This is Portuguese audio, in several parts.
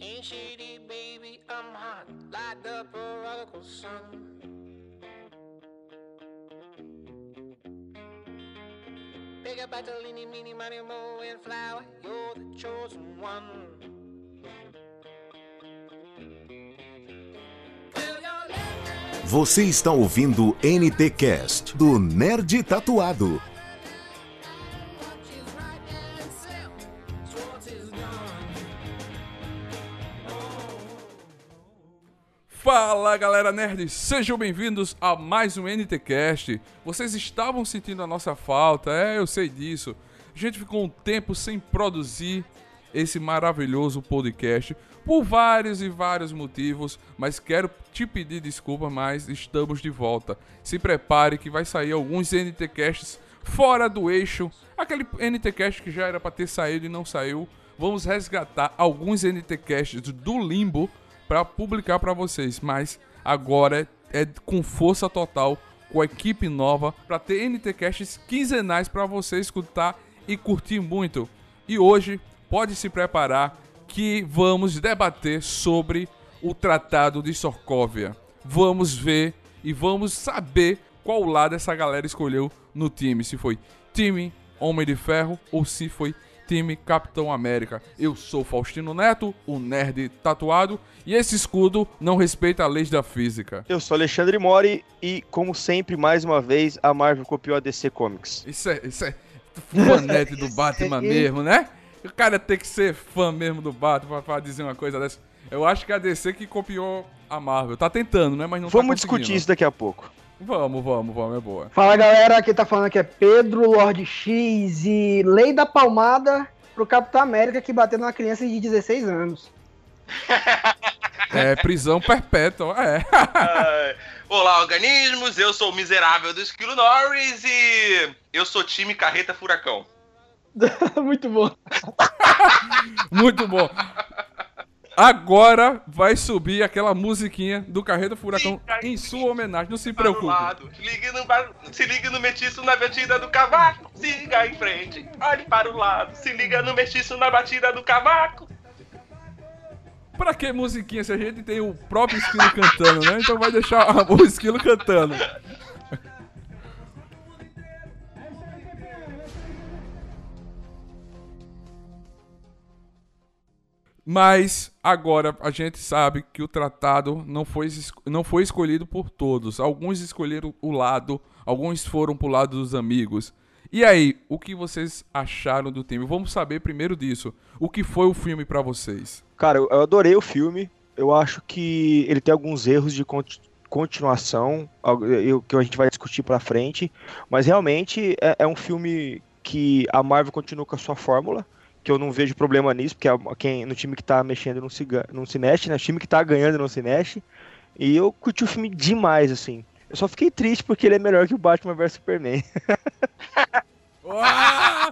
Ain't shady, baby, I'm hot, like the prodigal son. Pick up Bartolini, meeny, money, mo, and flower, you're the chosen one. Você está ouvindo NT Cast do Nerd Tatuado. Fala galera nerd, sejam bem-vindos a mais um NTcast. Vocês estavam sentindo a nossa falta, é, eu sei disso. A gente ficou um tempo sem produzir esse maravilhoso podcast por vários e vários motivos, mas quero te pedir desculpa, mas estamos de volta. Se prepare que vai sair alguns NTcasts fora do eixo, aquele NTcast que já era para ter saído e não saiu. Vamos resgatar alguns NTcasts do limbo para publicar para vocês, mas agora é, é com força total, com a equipe nova, para ter NTcasts quinzenais para você escutar e curtir muito. E hoje pode se preparar que vamos debater sobre o Tratado de Sokovia. Vamos ver e vamos saber qual lado essa galera escolheu no time, se foi time Homem de Ferro ou se foi time Capitão América. Eu sou Faustino Neto, o nerd tatuado, e esse escudo não respeita a leis da física. Eu sou Alexandre Mori e, como sempre, mais uma vez, a Marvel copiou a DC Comics. Isso é, isso é fanete do Batman mesmo, né? O cara tem que ser fã mesmo do Batman pra dizer uma coisa dessa. Eu acho que é a DC que copiou a Marvel. Tá tentando, né? Mas não Vamos tá discutir isso daqui a pouco. Vamos, vamos, vamos, é boa. Fala galera, quem tá falando aqui é Pedro Lord X e lei da palmada pro Capitão América que bateu numa criança de 16 anos. É, prisão perpétua, é. Ai, Olá, organismos. Eu sou o miserável do Esquilo Norris e eu sou time Carreta Furacão. Muito bom. Muito bom. Agora vai subir aquela musiquinha do Carreta Furacão em sua homenagem. Não se o preocupe. Ligue no Se liga no mestiço na batida do cavaco. Siga em frente. Olhe para o lado. Se liga no mestiço na batida do cavaco. Pra que musiquinha se a gente tem o próprio esquilo cantando, né? Então vai deixar o esquilo cantando. Mas agora a gente sabe que o tratado não foi, não foi escolhido por todos. Alguns escolheram o lado, alguns foram pro lado dos amigos. E aí, o que vocês acharam do time? Vamos saber primeiro disso. O que foi o filme pra vocês? Cara, eu adorei o filme. Eu acho que ele tem alguns erros de conti- continuação, eu- que a gente vai discutir pra frente. Mas realmente é, é um filme que a Marvel continua com a sua fórmula. Que eu não vejo problema nisso, porque quem, no time que tá mexendo não se, não se mexe, né? O time que tá ganhando não se mexe. E eu curti o filme demais, assim. Eu só fiquei triste porque ele é melhor que o Batman vs Superman. Ah,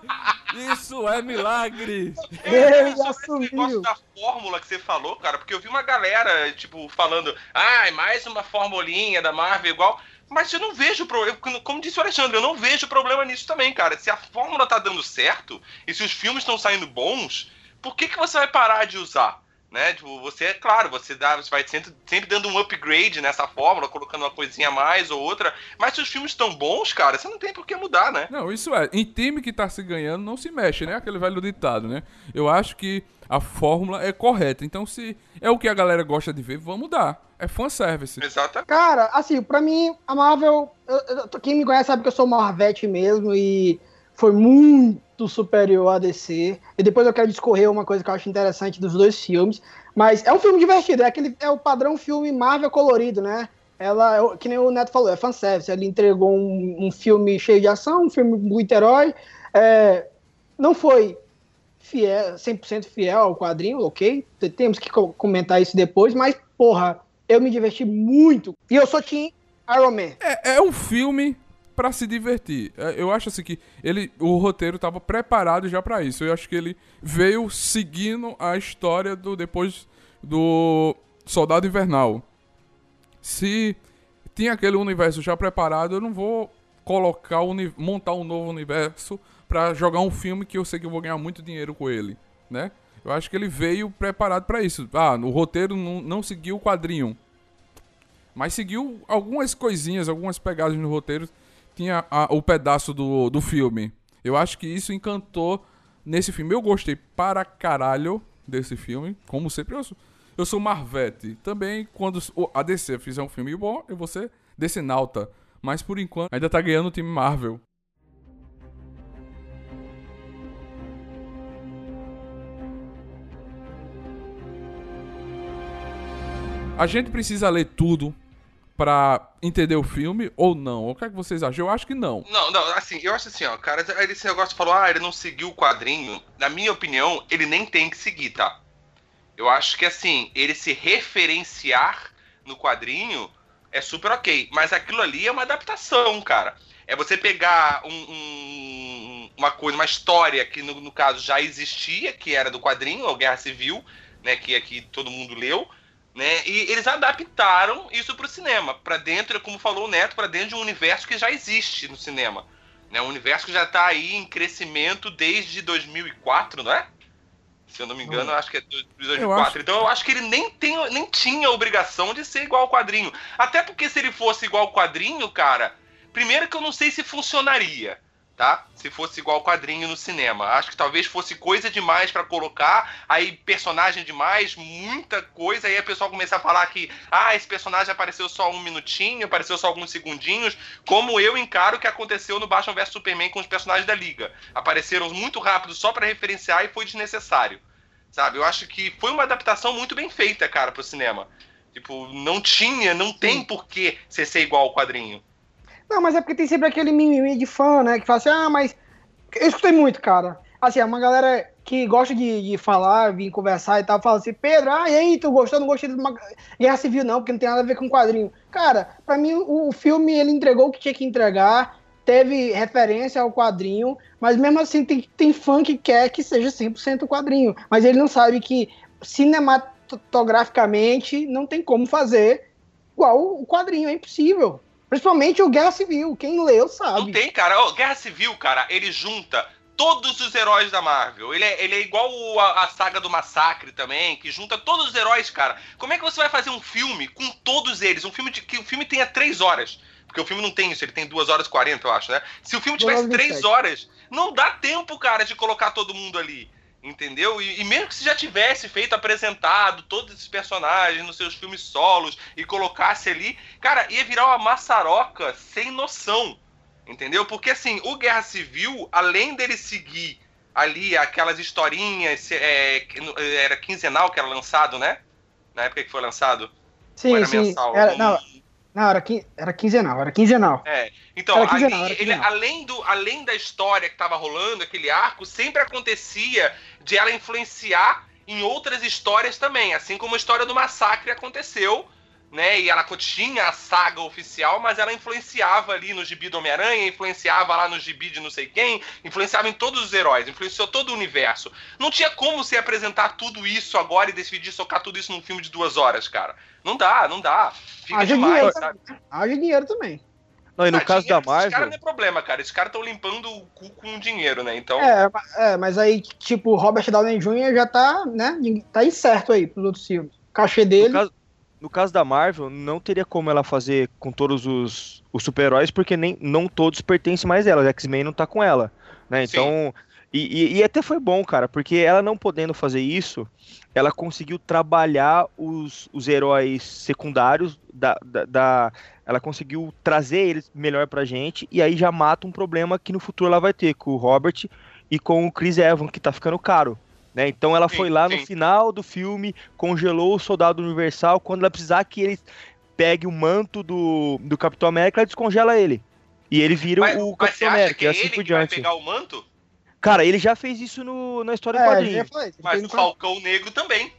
isso é milagre! Ele Eu sobre esse negócio assumiu. da fórmula que você falou, cara, porque eu vi uma galera, tipo, falando, ah, mais uma formulinha da Marvel igual. Mas eu não vejo problema. Como disse o Alexandre, eu não vejo problema nisso também, cara. Se a fórmula tá dando certo e se os filmes estão saindo bons, por que, que você vai parar de usar? Né? Tipo, você, é claro, você, dá, você vai sempre, sempre dando um upgrade nessa fórmula, colocando uma coisinha a mais ou outra. Mas se os filmes estão bons, cara, você não tem por que mudar, né? Não, isso é. Em time que tá se ganhando, não se mexe, né? Aquele velho ditado, né? Eu acho que a fórmula é correta. Então, se é o que a galera gosta de ver, vamos dar. É fanservice. Exatamente. Cara, assim, pra mim, a Marvel. eu- eu- quem me conhece sabe que eu sou Marvete mesmo e foi muito superior a DC. E depois eu quero discorrer uma coisa que eu acho interessante dos dois filmes. Mas é um filme divertido, é, aquele, é o padrão filme Marvel colorido, né? Ela, é que nem o Neto falou, é fanservice. Ele entregou um, um filme cheio de ação, um filme muito herói. É, não foi fiel, 100% fiel ao quadrinho, ok? Temos que co- comentar isso depois, mas, porra, eu me diverti muito. E eu sou Team Iron Man. É, é um filme pra se divertir. É, Eu acho assim que ele, o roteiro tava preparado já pra isso. Eu acho que ele veio seguindo a história do depois do Soldado Invernal. Se tinha aquele universo já preparado, eu não vou colocar montar um novo universo pra jogar um filme que eu sei que eu vou ganhar muito dinheiro com ele, né? Eu acho que ele veio preparado pra isso. Ah, o roteiro não, não seguiu o quadrinho. Mas seguiu algumas coisinhas, algumas pegadas no roteiro. Tinha a- o pedaço do, do filme. Eu acho que isso encantou nesse filme. Eu gostei para caralho desse filme. Como sempre, eu sou, eu sou Marvete. Também, quando a DC fizer um filme bom, eu vou ser DC Nauta. Mas por enquanto, ainda tá ganhando o time Marvel. A gente precisa ler tudo pra entender o filme ou não? O que é que vocês acham? Eu acho que não. Não, não, assim, eu acho assim, ó, cara, esse negócio falou, ah, ele não seguiu o quadrinho. Na minha opinião, ele nem tem que seguir, tá? Eu acho que, assim, ele se referenciar no quadrinho é super ok. Mas aquilo ali é uma adaptação, cara. É você pegar um- um- uma coisa, uma história que, no, no caso, já existia, que era do quadrinho, a Guerra Civil, né, que aqui todo mundo leu, né? E eles adaptaram isso pro cinema, Pra dentro, como falou o Neto, pra dentro de um universo que já existe no cinema, né? Um universo que já tá aí em crescimento desde 2004, não é? Se eu não me engano, acho que é 2004. Eu acho- Então eu acho que ele nem, tem, nem tinha a obrigação de ser igual ao quadrinho. Até porque se ele fosse igual ao quadrinho, cara, primeiro que eu não sei se funcionaria, tá? Se fosse igual quadrinho no cinema. Acho que talvez fosse coisa demais pra colocar, aí personagem demais, muita coisa, aí a pessoa começar a falar que, ah, esse personagem apareceu só um minutinho, apareceu só alguns segundinhos, como eu encaro que aconteceu no Batman vs Superman com os personagens da Liga. Apareceram muito rápido só pra referenciar e foi desnecessário. Sabe? Eu acho que foi uma adaptação muito bem feita, cara, pro cinema. Tipo, não tinha, não tem por que ser, ser igual ao quadrinho. Não, mas é porque tem sempre aquele mimimi de fã, né? Que fala assim, ah, mas. Eu escutei muito, cara. Assim, é uma galera que gosta de, de falar, vir conversar e tal, fala assim, Pedro, ah, e aí, tu gostou? Não gostei de uma guerra civil, não, porque não tem nada a ver com quadrinho. Cara, pra mim, o, o filme, ele entregou o que tinha que entregar, teve referência ao quadrinho, mas mesmo assim, tem, tem fã que quer que seja 100% quadrinho. Mas ele não sabe que cinematograficamente não tem como fazer igual o quadrinho, é impossível. Principalmente o Guerra Civil, quem leu sabe. Não tem, cara. Ó, Guerra Civil, cara, ele junta todos os heróis da Marvel. Ele é, ele é igual o- a, a saga do Massacre também, que junta todos os heróis, cara. Como é que você vai fazer um filme com todos eles? Um filme de, que o filme tenha três horas. Porque o filme não tem isso, ele tem duas horas e 40, eu acho, né? Se o filme tivesse três 27. horas, não dá tempo, cara, de colocar todo mundo ali. Entendeu? E, e mesmo que se já tivesse feito, apresentado todos esses personagens nos seus filmes solos e colocasse ali, cara, ia virar uma maçaroca sem noção. Entendeu? Porque assim, o Guerra Civil, além dele seguir ali aquelas historinhas, é, era quinzenal que era lançado, né? Na época que foi lançado. Ou Sim, era sim. mensal? Era, Não- não, era, quin- era quinzenal, era quinzenal. É. Então, Era quinzenal, ali, era ele- quinzenal. além, do, além da história que tava rolando, aquele arco, sempre acontecia de ela influenciar em outras histórias também. Assim como a história do massacre aconteceu, né? E ela tinha a saga oficial, mas ela influenciava ali no gibi do Homem-Aranha, influenciava lá no gibi de não sei quem, influenciava em todos os heróis, influenciou todo o universo. Não tinha como se apresentar tudo isso agora e decidir socar tudo isso num filme de duas horas, cara. Não dá, não dá. Fica Haja demais, dinheiro, sabe? Haja dinheiro também. Não, e no Ah, caso dinheiro da pra Esses caras Marvel. não é problema, cara. Esses caras estão limpando o cu com dinheiro, né? Então. É, é, mas aí, tipo, Robert Downey Jr. já tá, né, tá incerto aí pros outros filmes. O cachê No dele, caso, no caso da Marvel, não teria como ela fazer com todos os, os super-heróis, porque nem, não todos pertencem mais a ela. X-Men não tá com ela. Né? Então. E, e- e até foi bom, cara, porque ela não podendo fazer isso, ela conseguiu trabalhar os, os heróis secundários da, da, da- Ela conseguiu trazer eles melhor pra gente, e aí já mata um problema que no futuro ela vai ter com o Robert e com o Chris Evans, que tá ficando caro. Né? Então ela Sim, foi lá no sim. final do filme, congelou o Soldado Universal, quando ela precisar que ele pegue o manto do, do Capitão América, ela descongela ele. E ele vira Mas, o mas você Capitão acha América, que e é assim ele por que vai diante. pegar o manto? Cara, ele já fez isso no, na história é, quadrinho. falei, ele Mas o no Falcão Negro também.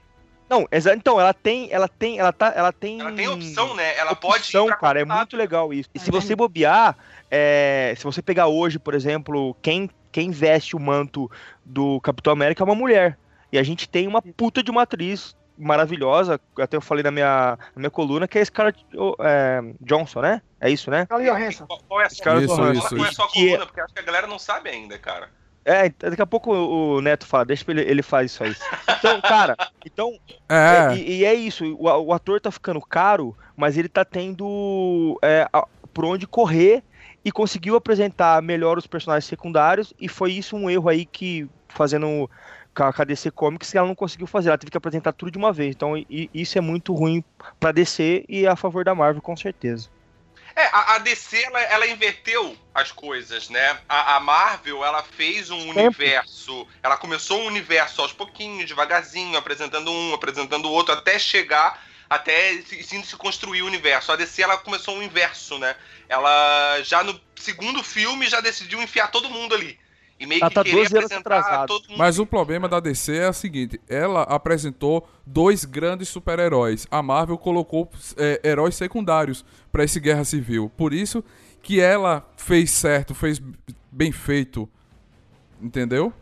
Não, então, ela tem, ela tem, ela tá, ela tem... Ela tem opção, né? Ela pode opção, pra cara, é muito legal isso. E se você verdade. bobear, é, se você pegar hoje, por exemplo, quem, quem veste o manto do Capitão América é uma mulher. E a gente tem uma puta de uma atriz maravilhosa, até eu falei na minha, na minha coluna, que é a Scarlett é, Johansson, né? É isso, né? Scarlett Johansson. Qual, qual é a sua Scarlett Isso, coluna? isso, Qual é a isso. coluna? Porque acho que a galera não sabe ainda, cara. É, daqui a pouco o Neto fala, deixa ele, ele faz isso aí. Então, cara, então. É. E, e é isso, o, o ator tá ficando caro, mas ele tá tendo é, a- por onde correr e conseguiu apresentar melhor os personagens secundários, e foi isso um erro aí que, fazendo com a DC Comics, ela não conseguiu fazer, ela teve que apresentar tudo de uma vez. Então, i- isso é muito ruim pra DC e a favor da Marvel, com certeza. É, a, a DC, ela, ela inverteu as coisas, né? A, a Marvel, ela fez um universo. Ela começou um universo aos pouquinhos, devagarzinho, apresentando um, apresentando o outro, até chegar, até se, se se construir o universo. A DC, ela começou o inverso, né? Ela já no segundo filme já decidiu enfiar todo mundo ali. E meio Ela que tá querer 12 anos apresentar todo mundo. Mas o problema da DC é o seguinte: ela apresentou dois grandes super-heróis. A Marvel colocou é, heróis secundários pra esse Guerra Civil. Por isso que ela fez certo, fez bem feito. Entendeu?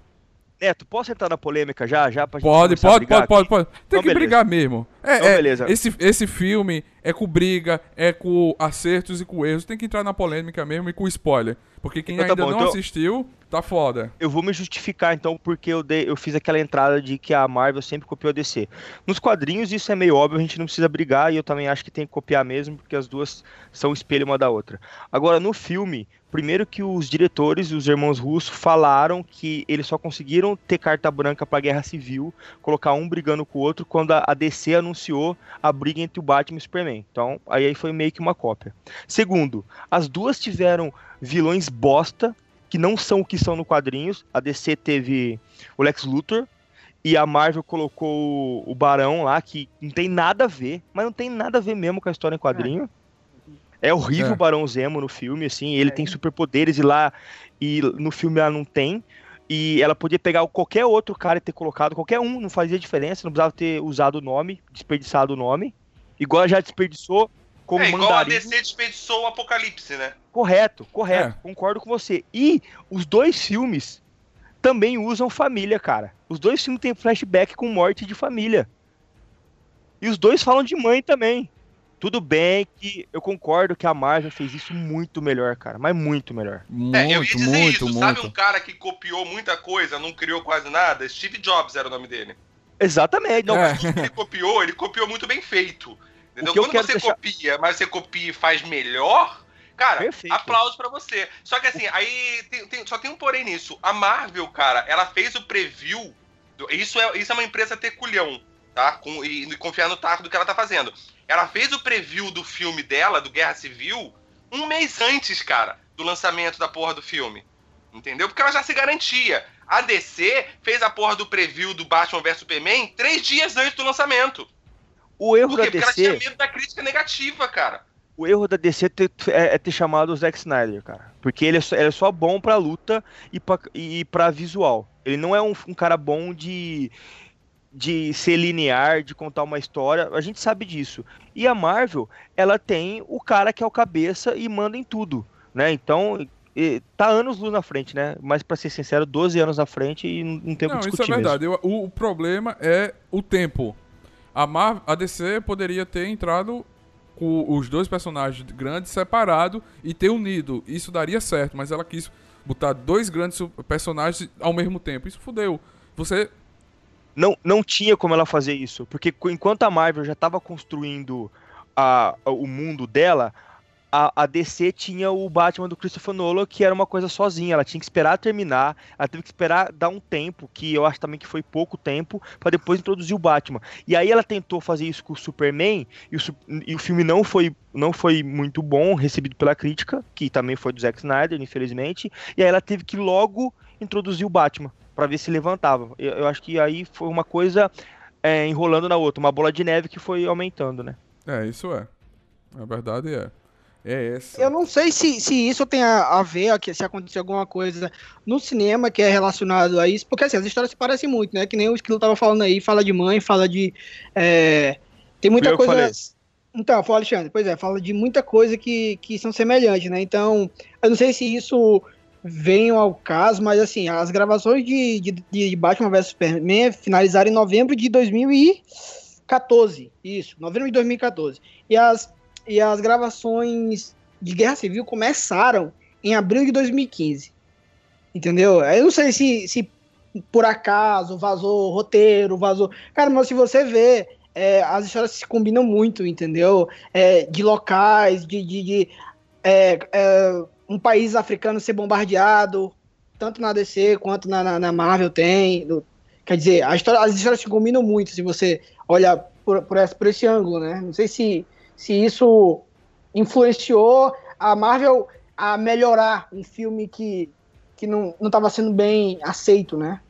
Neto, posso entrar na polêmica já? já pra Pode, pode, pode, pode, pode. Tem Então, que beleza. brigar mesmo. É, Então, é, beleza. Esse, esse filme é com briga, é com acertos e com erros. Tem que entrar na polêmica mesmo e com spoiler. Porque quem Então tá ainda bom, não então- assistiu, tá foda. Eu vou me justificar então porque eu, dei, eu fiz aquela entrada de que a Marvel sempre copiou a DC. Nos quadrinhos isso é meio óbvio, a gente não precisa brigar e eu também acho que tem que copiar mesmo, porque as duas são espelho uma da outra. Agora, no filme, primeiro que os diretores, os irmãos Russo, falaram que eles só conseguiram ter carta branca pra Guerra Civil, colocar um brigando com o outro, quando a DC anunciou a briga entre o Batman e o Superman. Então, aí foi meio que uma cópia. Segundo, as duas tiveram vilões bosta, que não são o que são no quadrinhos. A DC teve o Lex Luthor e a Marvel colocou o, Barão lá, que não tem nada a ver, mas não tem nada a ver mesmo com a história em quadrinho. É horrível É. o Barão Zemo no filme, assim, ele tem superpoderes e lá e no filme ela não tem. E ela podia pegar qualquer outro cara e ter colocado, qualquer um, não fazia diferença, não precisava ter usado o nome, desperdiçado o nome. Igual ela já desperdiçou como É igual a mandarim. DC desperdiçou o Apocalipse, né? Correto, correto, É. concordo com você. E os dois filmes também usam família, cara. Os dois filmes têm flashback com morte de família. E os dois falam de mãe também. Tudo bem que eu concordo que a Marvel fez isso muito melhor, cara, mas muito melhor. Muito, É, eu ia dizer muito, isso. Sabe muito. um cara que copiou muita coisa, não criou quase nada? Steve Jobs era o nome dele. Exatamente. Não, É. Ele copiou, ele copiou muito bem feito. Entendeu? Quando você deixar- copia, mas você copia e faz melhor, cara, Perfeito. aplausos pra você. Só que assim, aí tem- tem- só tem um porém nisso. A Marvel, cara, ela fez o preview. do- isso, é, isso é uma empresa ter culhão, tá? Com, e, e confiar no taco do que ela tá fazendo. Ela fez o preview do filme dela, do Guerra Civil, um mês antes, cara, do lançamento da porra do filme. Entendeu? Porque ela já se garantia. A DC fez a porra do preview do Batman vs Superman três dias antes do lançamento. O erro Por da quê? Porque ela tinha DC, medo da crítica negativa, cara. o erro da DC ter- é, é ter chamado o Zack Snyder, cara. Porque ele é só, ele é só bom pra luta e pra, e pra visual. Ele não é um, um cara bom de, de ser linear, de contar uma história. A gente sabe disso. E a Marvel, ela tem o cara que é o cabeça e manda em tudo, né? Então, tá anos luz na frente, né? Mas pra ser sincero, 12 anos na frente e não não tem o Não, que isso é discutir mesmo. verdade. Eu- o, o problema é o tempo. A, Mar a DC poderia ter entrado com os dois personagens grandes separados e ter unido. Isso daria certo, mas ela quis botar dois grandes personagens ao mesmo tempo. Isso fudeu. Você. não, não tinha como ela fazer isso, porque enquanto a Marvel já estava construindo a- o mundo dela, a, a DC tinha o Batman do Christopher Nolan, que era uma coisa sozinha, ela tinha que esperar terminar, ela teve que esperar dar um tempo, que eu acho também que foi pouco tempo, para depois introduzir o Batman. E aí ela tentou fazer isso com o Superman, e o, e o filme não foi, não foi muito bom, recebido pela crítica, que também foi do Zack Snyder, infelizmente, e aí ela teve que logo introduzir o Batman para ver se levantava. Eu, eu acho que aí foi uma coisa é, enrolando na outra, uma bola de neve que foi aumentando, né? É, isso é. A verdade é. É essa. Eu não sei se, se isso tem a, a ver, se acontecer alguma coisa no cinema que é relacionado a isso, porque assim, as histórias se parecem muito, né? Que nem o Esquilo tava falando aí, fala de mãe, fala de. é, tem muita eu coisa. falei. Então, foi o Alexandre, pois é, fala de muita coisa que, que são semelhantes, né? Então, eu não sei se isso vem ao caso, mas assim, as gravações de, de, de Batman vs Superman finalizaram em novembro de 2014. Isso, novembro de 2014. E as, e as gravações de Guerra Civil começaram em abril de 2015. Entendeu? Eu não sei se, se por acaso vazou roteiro, vazou. Cara, mas se você vê, é, as histórias se combinam muito, entendeu? É, de locais, de, de, de é, é, um país africano ser bombardeado, tanto na DC quanto na, na, na Marvel tem. Do, quer dizer, história, as histórias se combinam muito se você olha por, por, esse, por esse ângulo, né? Não sei se, se isso influenciou a Marvel a melhorar um filme que, que não estava sendo bem aceito, né?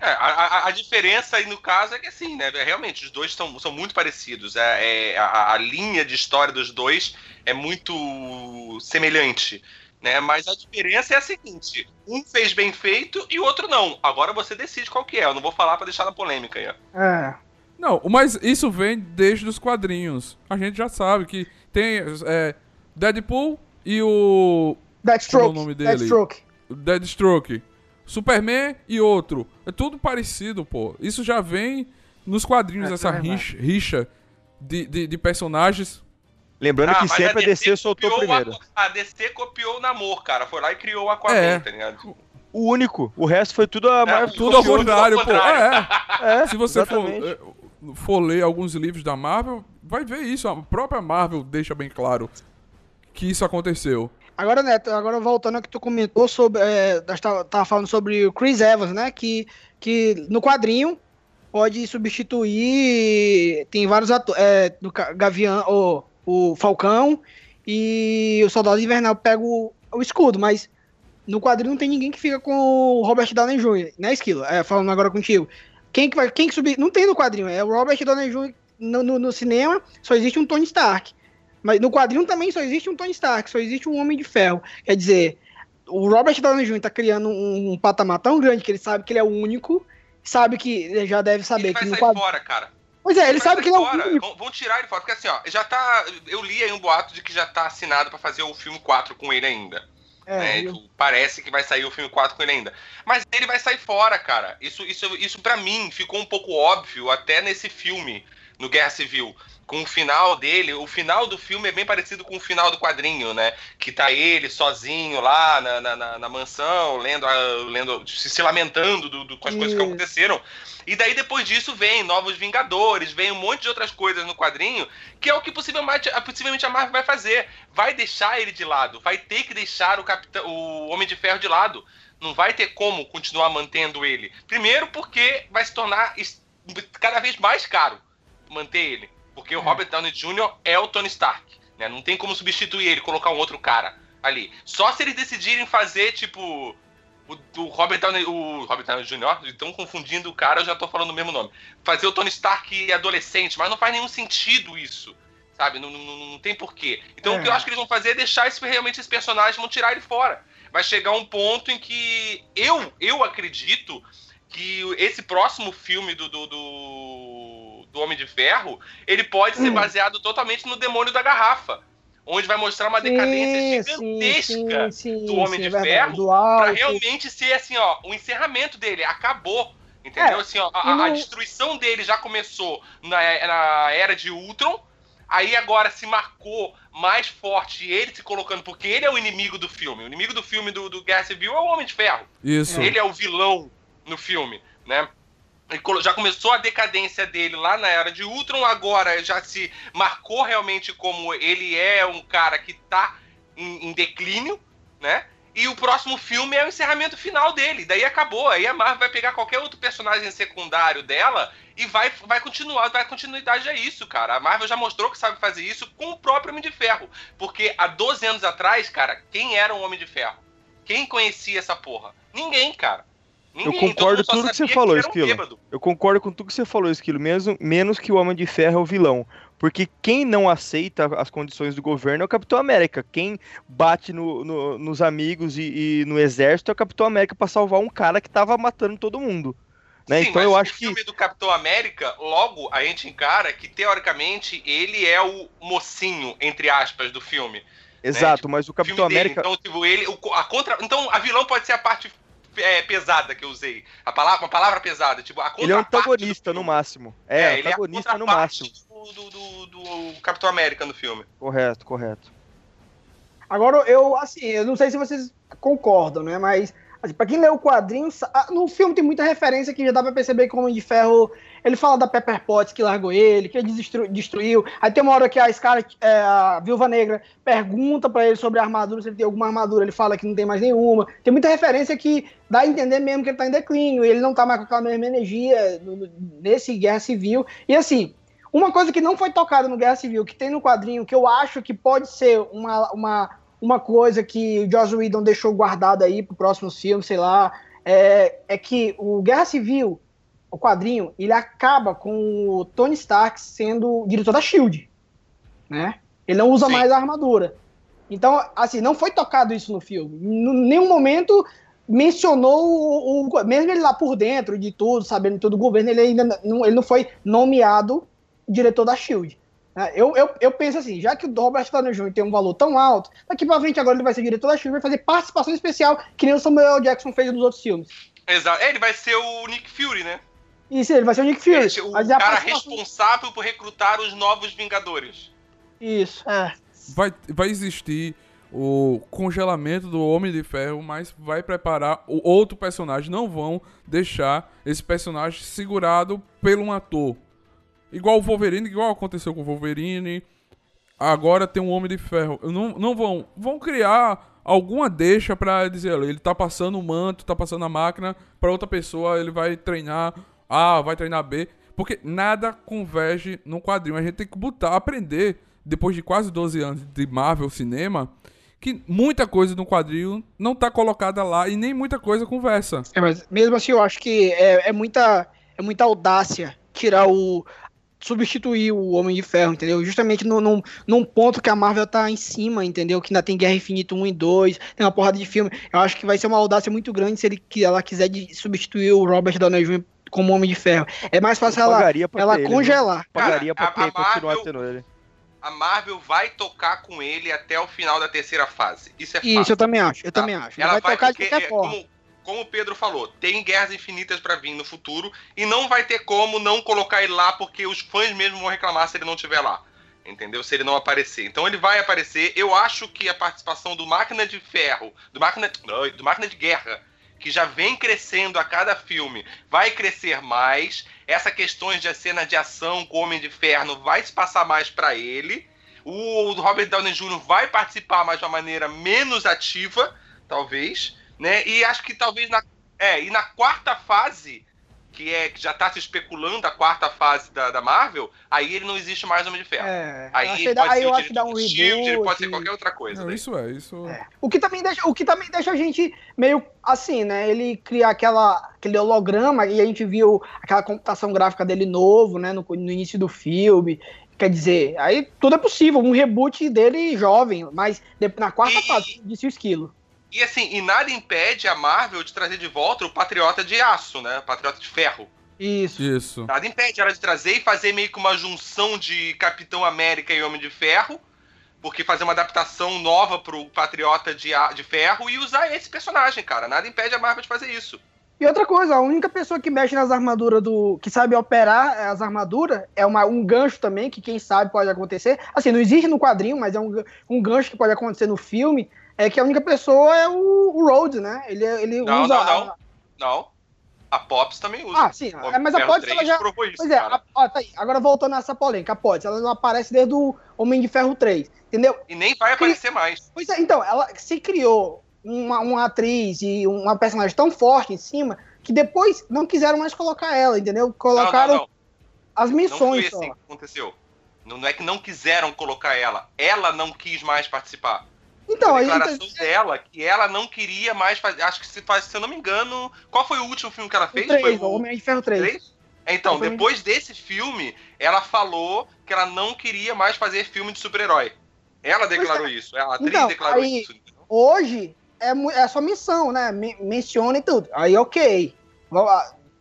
É, a, a, diferença aí no caso é que assim, né? Realmente, os dois são, são muito parecidos. É, é a, a, linha de história dos dois é muito semelhante. Né? Mas a diferença é a seguinte: um fez bem feito e o outro não. Agora você decide qual que é. Eu não vou falar para deixar na polêmica aí. É. Não, mas isso vem desde os quadrinhos. A gente já sabe que tem é, Deadpool e o. Deathstroke. Qual é o nome dele? Deathstroke. Deathstroke. Superman e outro. É tudo parecido, pô. Isso já vem nos quadrinhos, É, essa é rixa, rixa de, de, de personagens. Lembrando Ah, que sempre a DC soltou copiou o primeiro. Aqu- A DC copiou o namoro, cara. Foi lá e criou o Aquaman, É. tá ligado? O único. O resto foi tudo a. Tudo ao Tudo ao contrário, pô. É, É, Se você for, exatamente. eh, for ler alguns livros da Marvel, vai ver isso. A própria Marvel deixa bem claro que isso aconteceu. Agora, Neto, agora voltando ao que tu comentou sobre. É, nós tava, falando sobre o Chris Evans, né? Que, que no quadrinho pode substituir. Tem vários atores. É, Ca- Gavião, o, o Falcão e o Soldado Invernal pega o, o escudo, mas no quadrinho não tem ninguém que fica com o Robert Downey Jr., né, Esquilo? É, falando agora contigo. Quem que vai. Quem que subir. Não tem no quadrinho, é o Robert Downey Jr. No, no, no cinema, só existe um Tony Stark. Mas no quadrinho também só existe um Tony Stark, só existe um Homem de Ferro. Quer dizer, o Robert Downey Jr. tá criando um, um patamar tão grande que ele sabe que ele é o único, sabe que ele já deve saber Ele vai que no sair quadrinho. fora, cara. Pois é, ele vai sabe que ele é. Vão, vão tirar ele fora. Porque assim, ó, já tá. Eu li aí um boato de que já tá assinado pra fazer o filme 4 com ele ainda. É, né? eu- Tipo, Parece que vai sair o filme 4 com ele ainda. Mas ele vai sair fora, cara. Isso, isso, isso para mim ficou um pouco óbvio até nesse filme, no Guerra Civil. Com o final dele, o final do filme é bem parecido com o final do quadrinho, né? Que tá ele sozinho lá na, na, na- mansão, lendo, lendo se, se lamentando do- do- com as coisas que Isso. aconteceram. E daí depois disso vem Novos Vingadores, vem um monte de outras coisas no quadrinho, que é o que possivelmente, possivelmente a Marvel vai fazer. Vai deixar ele de lado, vai ter que deixar o, Capitão, o Homem de Ferro de lado. Não vai ter como continuar mantendo ele. Primeiro porque vai se tornar cada vez mais caro manter ele. Porque o Robert Downey Jr. é o Tony Stark. Né? Não tem como substituir ele, colocar um outro cara ali. Só se eles decidirem fazer, tipo, o, o Robert Downey, o Robert Downey Jr., estão confundindo o cara, eu já tô falando o mesmo nome. Fazer o Tony Stark adolescente, mas não faz nenhum sentido isso. Sabe? Não, não, não- tem porquê. Então É. o que eu acho que eles vão fazer é deixar esse, realmente esse personagem, vão tirar ele fora. Vai chegar um ponto em que eu, eu acredito que esse próximo filme do, do, do, do Homem de Ferro, ele pode ser Hum. baseado totalmente no Demônio da Garrafa. Onde vai mostrar uma decadência Sim, gigantesca sim, sim, do Homem sim, de é Ferro álcool. realmente ser assim, ó, o encerramento dele. Acabou. Entendeu? É, assim, ó, a, a não- destruição dele já começou na, na era de Ultron. Aí agora se marcou mais forte ele se colocando, porque ele é o inimigo do filme. O inimigo do filme do, do Guerra Civil é o Homem de Ferro. Isso. Ele é o vilão no filme, né? Já começou a decadência dele lá na era de Ultron, agora já se marcou realmente como ele é um cara que tá em, em declínio, né? E o próximo filme é o encerramento final dele. Daí acabou. Aí a Marvel vai pegar qualquer outro personagem secundário dela e vai, vai continuar, vai continuidade a isso, cara. A Marvel já mostrou que sabe fazer isso com o próprio Homem de Ferro. Porque há 12 anos atrás, cara, quem era o Homem de Ferro? Quem conhecia essa porra? Ninguém, cara. Ninguém. concordo Todo mundo só tudo que você falou, um Esquilo. bêbado. Eu concordo com tudo que você falou, Esquilo, mesmo, menos que o Homem de Ferro é o vilão. Porque quem não aceita as condições do governo é o Capitão América. Quem bate no- no- nos amigos e, e no exército é o Capitão América pra salvar um cara que tava matando todo mundo. Né? Sim, então mas eu o acho que. filme do Capitão América, logo a gente encara que, teoricamente, ele é o mocinho, entre aspas, do filme. Exato, tipo, mas o O Capitão dele. América. Então, tipo, ele. o- a contra, então, a vilão pode ser a parte é, pesada que eu usei. A palavra, uma palavra pesada. Tipo, a Ele é antagonista no máximo. É, ele é a antagonista no contraparte máximo. Do, do, do- do Capitão América no filme. Correto, correto. Agora, eu, assim, eu não sei se vocês concordam, né? Mas, assim, pra quem lê o quadrinho, ah, no filme tem muita referência que já dá pra perceber que o Homem de Ferro. Ele fala da Pepper Potts que largou ele, que ele destru- destruiu. Aí tem uma hora que a Scarlet, é, a Viúva Negra, pergunta pra ele sobre a armadura, se ele tem alguma armadura. Ele fala que não tem mais nenhuma. Tem muita referência que dá a entender mesmo que ele tá em declínio. Ele não tá mais com aquela mesma energia nesse Guerra Civil. E assim, uma coisa que não foi tocada no Guerra Civil, que tem no quadrinho, que eu acho que pode ser uma, uma, uma coisa que o Joss Whedon deixou guardado aí pro próximo filme, sei lá, é, é que o Guerra Civil, o quadrinho, ele acaba com o Tony Stark sendo diretor da SHIELD, né? Ele não usa Sim. mais a armadura. Então, assim, não foi tocado isso no filme. Em nenhum momento mencionou o, o- mesmo ele lá por dentro de tudo, sabendo tudo do governo, ele ainda não, ele não foi nomeado diretor da Shield. né? Eu, eu, eu penso assim, já que o Robert Downey Jr. tem um valor tão alto, daqui pra frente agora ele vai ser diretor da Shield, vai fazer participação especial, que nem o Samuel Jackson fez nos outros filmes. Exato. É, Ele vai ser o Nick Fury, né? Isso, ele vai ser o Nick Fury. Ele- o Mas é cara responsável por recrutar os novos Vingadores. Isso, é. Vai, vai existir o congelamento do Homem de Ferro, mas vai preparar o outro personagem. Não vão deixar esse personagem segurado por um ator. Igual o Wolverine, igual aconteceu com o Wolverine. Agora tem um Homem de Ferro. Não, não vão. Vão criar alguma deixa pra dizer, ele tá passando o manto, tá passando a máquina pra outra pessoa, ele vai treinar A, vai treinar B. Porque nada converge no quadrinho. A gente tem que botar, aprender, depois de quase 12 anos de Marvel cinema, que muita coisa no quadrinho não tá colocada lá e nem muita coisa conversa. É, mas mesmo assim eu acho que é, é muita, é muita audácia tirar o. substituir o Homem de Ferro, entendeu? Justamente no, num, num ponto que a Marvel tá em cima, entendeu? Que ainda tem Guerra Infinita 1 e 2, tem uma porrada de filme. Eu acho que vai ser uma audácia muito grande se ele, que ela quiser substituir o Robert Downey Jr. como Homem de Ferro. É mais fácil ela, pra ela ter ele, viu? congelar. Pagaria pra Cara, a- ter, a continuar Marvel- tendo ele. A Marvel vai tocar com ele até o final da terceira fase. Isso é fato. Isso, eu também acho, eu Tá? também acho. Ela vai, vai, tocar de porque, qualquer é, forma. como, como o Pedro falou, tem guerras infinitas pra vir no futuro e não vai ter como não colocar ele lá porque os fãs mesmo vão reclamar se ele não estiver lá. Entendeu? Se ele não aparecer. Então ele vai aparecer. Eu acho que a participação do Máquina de Ferro, do Máquina, do Máquina de Guerra, que já vem crescendo a cada filme, vai crescer mais. Essa questão de cena de ação com o Homem de Ferro vai se passar mais pra ele. O Robert Downey Jr. vai participar, mas de uma maneira menos ativa, talvez, né? E acho que talvez na é, e na quarta fase, que é que já tá se especulando a quarta fase da, da Marvel, aí ele não existe mais Homem de Ferro. É, Aí, eu acho ele que dá- pode aí ser eu acho que dá um do Shield, ele pode ser reboot. qualquer outra coisa. Não, né? isso é, isso. É. O que também deixa, o que também deixa a gente meio assim, né? Ele criar aquela, aquele holograma e a gente viu aquela computação gráfica dele novo, né? No, no início do filme. Quer dizer, aí tudo é possível, um reboot dele jovem, mas na quarta E- fase, disse o esquilo. E assim, e nada impede a Marvel de trazer de volta o Patriota de Aço, né? O Patriota de Ferro. Isso. Isso. Nada impede ela de trazer e fazer meio que uma junção de Capitão América e Homem de Ferro, porque fazer uma adaptação nova pro Patriota de, de Ferro e usar esse personagem, cara. Nada impede a Marvel de fazer isso. E outra coisa, a única pessoa que mexe nas armaduras do. que sabe operar as armaduras é uma, um gancho também, que quem sabe pode acontecer. Assim, não existe no quadrinho, mas é um, um gancho que pode acontecer no filme. É que a única pessoa é o, o Rhodes, né? Ele, ele Não, usa. não, a- não. Não. A Pops também usa. Ah, sim. O é, mas a Ferro Potts ela 3 já. provou isso, Pois é, a, ó, tá aí. Agora voltando nessa polêmica, a Potts, ela não aparece desde o Homem de Ferro 3, entendeu? E nem vai aparecer mais. Pois é, então, ela se criou uma, uma atriz e uma personagem tão forte em cima que depois não quiseram mais colocar ela, entendeu? Não, Colocaram não, não. as Não foi missões assim que aconteceu. Não, não é que não quiseram colocar ela. Ela não quis mais participar. Então, a aí, declaração então, dela que ela não queria mais fazer. Acho que se, faz, se eu não me engano. Qual foi o último filme que ela o fez? 3, foi o Homem de Ferro 3. três? Então, Foi- depois desse filme, ela falou que ela não queria mais fazer filme de super-herói. Ela declarou isso. A atriz Então, declarou aí- isso. entendeu? Hoje é, é só missão, né? Me- menciona e tudo. Aí, ok.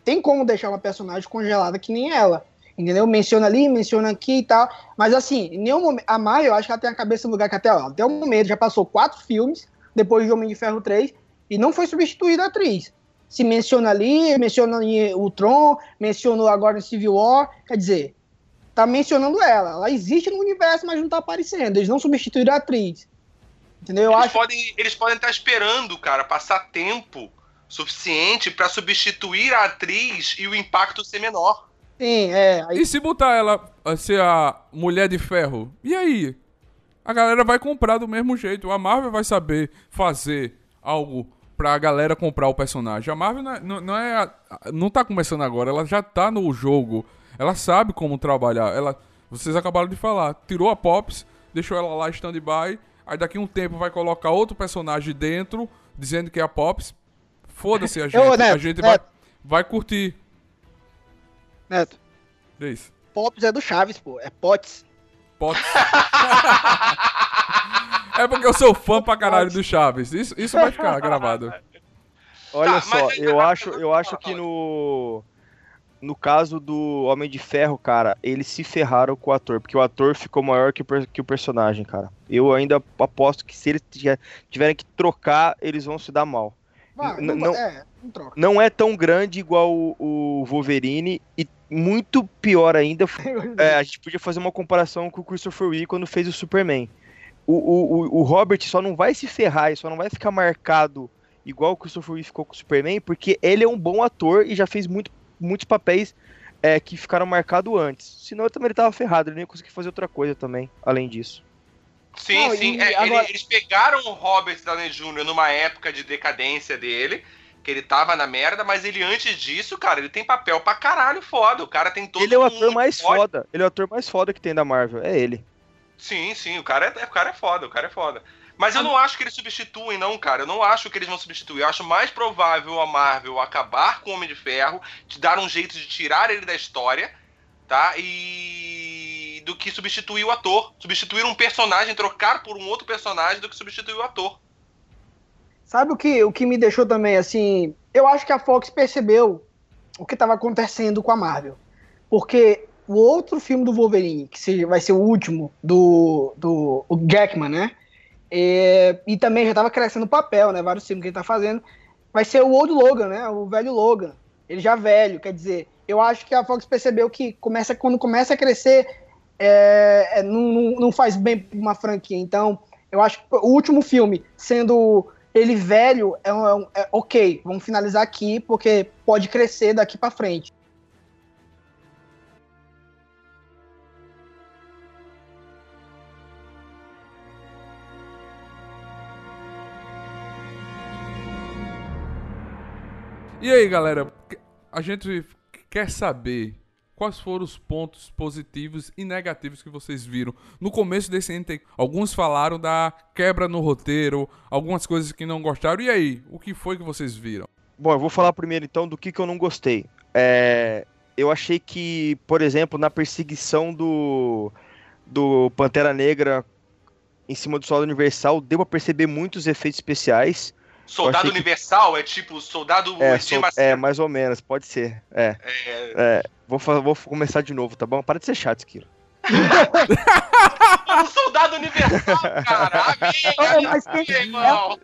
Tem como deixar uma personagem congelada que nem ela. Entendeu? Menciona ali, menciona aqui e tal. Mas assim, em nenhum momento. A Maio, eu acho que ela tem a cabeça no lugar que até, ó, até o momento já passou quatro filmes depois de Homem de Ferro 3 e não foi substituída a atriz. Se menciona ali, menciona em Ultron, mencionou agora em Civil War. Quer dizer, tá mencionando ela. Ela existe no universo, mas não tá aparecendo. Eles não substituíram a atriz. Entendeu? Eu Eles acho podem, eles podem estar esperando, cara, passar tempo suficiente pra substituir a atriz e o impacto ser menor. Sim, é. Aí, E se botar ela a ser a Mulher de Ferro? E aí? A galera vai comprar do mesmo jeito. A Marvel vai saber fazer algo pra galera comprar o personagem. A Marvel não é, não, não é a- não tá começando agora, ela já tá no jogo. Ela sabe como trabalhar. Ela, vocês acabaram de falar, tirou a Pops, deixou ela lá stand-by, aí daqui um tempo vai colocar outro personagem dentro, dizendo que é a Pops. Foda-se a gente, Ô, a Neto, gente vai, Neto. vai curtir. Neto, É isso. Pops é do Chaves, pô. É Pots. Pode. é porque eu sou fã pra caralho do Chaves. Isso, isso vai ficar gravado. Olha Tá, só, eu acho, eu acho que no no caso do Homem de Ferro, cara, eles se ferraram com o ator, porque o ator ficou maior que o, que o personagem, cara. Eu ainda aposto que se eles tiver- tiverem que trocar, eles vão se dar mal. Não, não- É, não troca. Não é tão grande igual o, o Wolverine e muito pior ainda, é, a gente podia fazer uma comparação com o Christopher Lee quando fez o Superman. O, o, o- o Robert só não vai se ferrar, e só não vai ficar marcado igual o Christopher Lee ficou com o Superman, porque ele é um bom ator e já fez muito, muitos papéis é, que ficaram marcados antes. Senão também ele tava ferrado, ele nem ia conseguir fazer outra coisa também, além disso. Sim, Não, sim. e É, agora- ele- eles pegaram o Robert Downey Jr. numa época de decadência dele, que ele tava na merda, mas ele antes disso, cara, ele tem papel pra caralho foda. O cara tem todo ele é o ator mais ódio. foda, ele é o ator mais foda que tem da Marvel, é ele. Sim, sim, o cara, é, o cara é foda, o cara é foda. Mas eu não acho que eles substituem, não, cara. Eu não acho que eles vão substituir. Eu acho mais provável a Marvel acabar com o Homem de Ferro, de dar um jeito de tirar ele da história, tá? E. do que substituir o ator. Substituir um personagem, trocar por um outro personagem do que substituir o ator. Sabe o que, o que me deixou também, assim... Eu acho que a Fox percebeu o que estava acontecendo com a Marvel. Porque o outro filme do Wolverine, que vai ser o último, do, do o Jackman, né? É, e também já estava crescendo o papel, né? Vários filmes que ele tá fazendo. Vai ser o Old Logan, né? O velho Logan. Ele já velho, quer dizer... Eu acho que a Fox percebeu que começa, quando começa a crescer, é, é, não, não, não faz bem uma franquia. Então, eu acho que o último filme, sendo ele velho, é, um- é um- é ok, vamos finalizar aqui, porque pode crescer daqui pra frente. E aí, galera, a gente quer saber quais foram os pontos positivos e negativos que vocês viram no começo desse NT. Alguns falaram da quebra no roteiro, algumas coisas que não gostaram. E aí, o que foi que vocês viram? Bom, eu vou falar primeiro então do que, que eu não gostei. É, eu achei que, por exemplo, na perseguição do, do Pantera Negra em cima do Soldado Universal, deu pra perceber muitos efeitos especiais. Soldado achei que- Universal é tipo soldado É, so- é, mais ou menos, pode ser. É, É, é, vou, vou começar de novo, tá bom? Para de ser chato, Skiro. o soldado Universal, cara. É, mas irmão.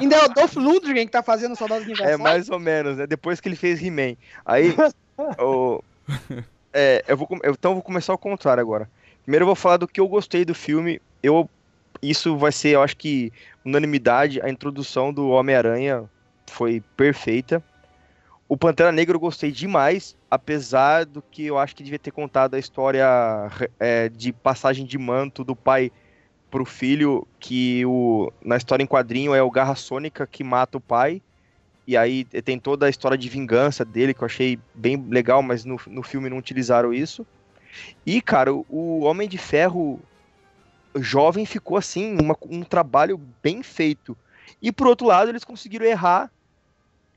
Ainda é o Dolph Lundgren que tá fazendo o Soldado Universal. É, mais ou menos, né? Depois que ele fez He-Man. Aí, o- é, eu vou, então eu vou começar ao contrário agora. Primeiro eu vou falar do que eu gostei do filme. Eu, isso vai ser, eu acho que, unanimidade. A introdução do Homem-Aranha foi perfeita. O Pantera Negra eu gostei demais, apesar do que eu acho que devia ter contado a história é, de passagem de manto do pai pro filho, que o, na história em quadrinho é o Garra Sônica que mata o pai. E aí tem toda a história de vingança dele, que eu achei bem legal, mas no, no filme não utilizaram isso. E, cara, o, Homem de Ferro jovem ficou assim, uma- um trabalho bem feito. E por outro lado, eles conseguiram errar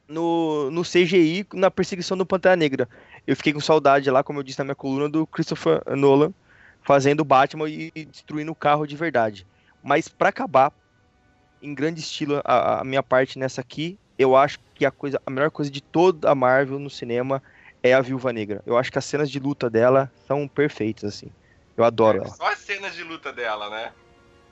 no, no CGI, na perseguição do Pantera Negra. Eu fiquei com saudade lá, como eu disse na minha coluna, do Christopher Nolan fazendo o Batman e destruindo o carro de verdade. Mas pra acabar, em grande estilo, a, a minha parte nessa aqui, eu acho que a, coisa, a melhor coisa de toda a Marvel no cinema é a Viúva Negra. Eu acho que as cenas de luta dela são perfeitas, assim. Eu adoro ela. Só as cenas de luta dela, né?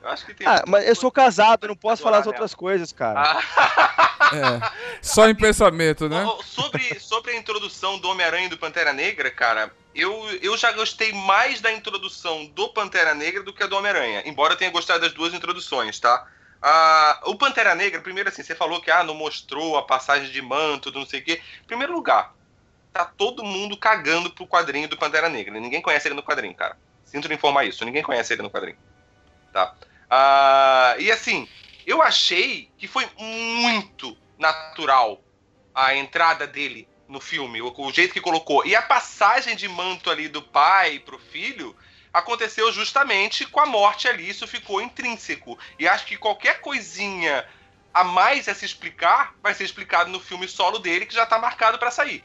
Eu acho que tem. Ah, mas eu sou casado, eu não posso falar as outras coisas, cara. Ah, É. Só em pensamento, né? Sobre, sobre a introdução do Homem-Aranha e do Pantera Negra, cara, eu, eu já gostei mais da introdução do Pantera Negra do que a do Homem-Aranha. Embora eu tenha gostado das duas introduções, tá? Ah, o Pantera Negra, primeiro assim, você falou que ah, não mostrou a passagem de manto, não sei o quê. Em primeiro lugar, tá todo mundo cagando pro quadrinho do Pantera Negra. Ninguém conhece ele no quadrinho, cara. Sinto informar isso, ninguém conhece ele no quadrinho. Tá? Ah, e assim, eu achei que foi muito natural a entrada dele no filme, o, o jeito que colocou. E a passagem de manto ali do pai pro filho aconteceu justamente com a morte ali, isso ficou intrínseco. E acho que qualquer coisinha a mais a se explicar vai ser explicado no filme solo dele, que já tá marcado pra sair.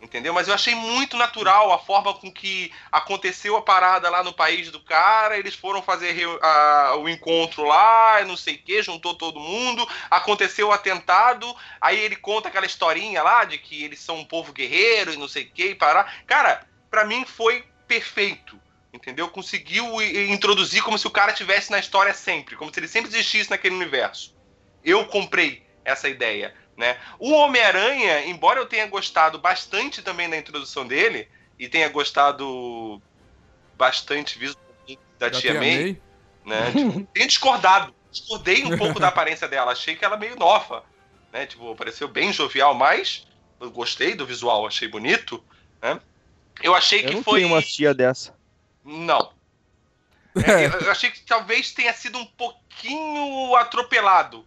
Entendeu? Mas eu achei muito natural a forma com que aconteceu a parada lá no país do cara. Eles foram fazer a- o encontro lá, não sei o que, juntou todo mundo. Aconteceu o atentado. Aí ele conta aquela historinha lá de que eles são um povo guerreiro e não sei o que, e parar. Cara, pra mim foi perfeito. Entendeu? Conseguiu introduzir como se o cara tivesse na história sempre, como se ele sempre existisse naquele universo. Eu comprei essa ideia. Né? O Homem-Aranha, embora eu tenha gostado bastante também da introdução dele, e tenha gostado bastante visualmente da Já Tia May, amei. né? Tipo, tenho discordado. Discordei um pouco da aparência dela. Achei que ela é meio nova. Né? Tipo, pareceu bem jovial, mas eu gostei do visual, achei bonito. Né? Eu achei Eu que não foi. uma tia dessa. Não. É, eu achei que talvez tenha sido um pouquinho atropelado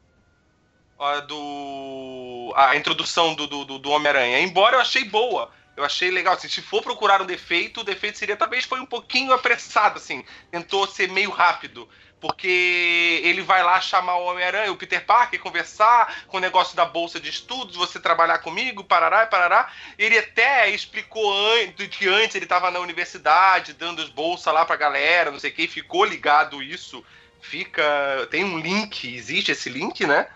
do a introdução do, do, do- Homem-Aranha. Embora eu achei boa. Eu achei legal. Assim, se for procurar um defeito, o defeito seria talvez foi um pouquinho apressado, assim. Tentou ser meio rápido. Porque ele vai lá chamar o Homem-Aranha, o Peter Parker, conversar com o negócio da bolsa de estudos, você trabalhar comigo, parará parará. Ele até explicou antes que antes ele estava na universidade, dando as bolsas lá pra galera, não sei o que, ficou ligado isso. Fica. Tem um link, existe esse link, né?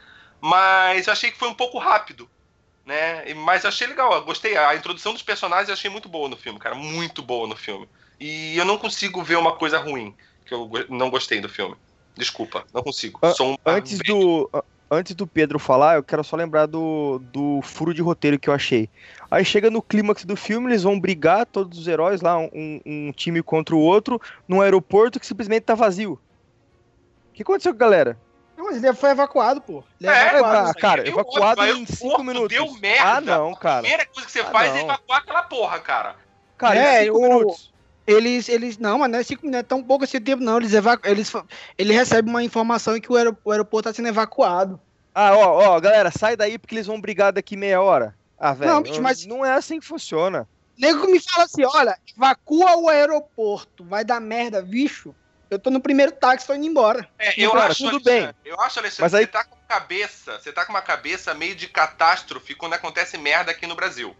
Mas eu achei que foi um pouco rápido. Né? Mas eu achei legal, eu gostei. A introdução dos personagens eu achei muito boa no filme, cara. Muito boa no filme. E eu não consigo ver uma coisa ruim que eu não gostei do filme. Desculpa, não consigo. Um Antes do, antes do Pedro falar, eu quero só lembrar do, do furo de roteiro que eu achei. Aí chega no clímax do filme, eles vão brigar, todos os heróis lá, um, um time contra o outro, num aeroporto que simplesmente tá vazio. O que aconteceu com a galera? Mas ele foi evacuado, pô. Ele É, evacuado. Ah, cara, evacuado óbvio, em o 5 corpo minutos. Deu merda. Ah, não, A cara. primeira coisa que você Ah, faz é não. evacuar aquela porra, cara. Cara, É, em 5 o- minutos. Eles, eles, não, mas não é, cinco, não é tão pouco esse tempo, não. Eles, evacu... eles, ele recebe uma informação que o, aero- o aeroporto tá sendo evacuado. Ah, ó, ó, galera, sai daí porque eles vão brigar daqui meia hora. Ah, velho, Não, bicho, mas- não é assim que funciona. Nego me fala assim: olha, evacua o aeroporto, vai dar merda, bicho. Eu tô no primeiro táxi, tô indo embora. É, eu Cara, acho, tudo bem. Eu acho, Alexandre, Mas aí- você tá com cabeça, você tá com uma cabeça meio de catástrofe quando acontece merda aqui no Brasil.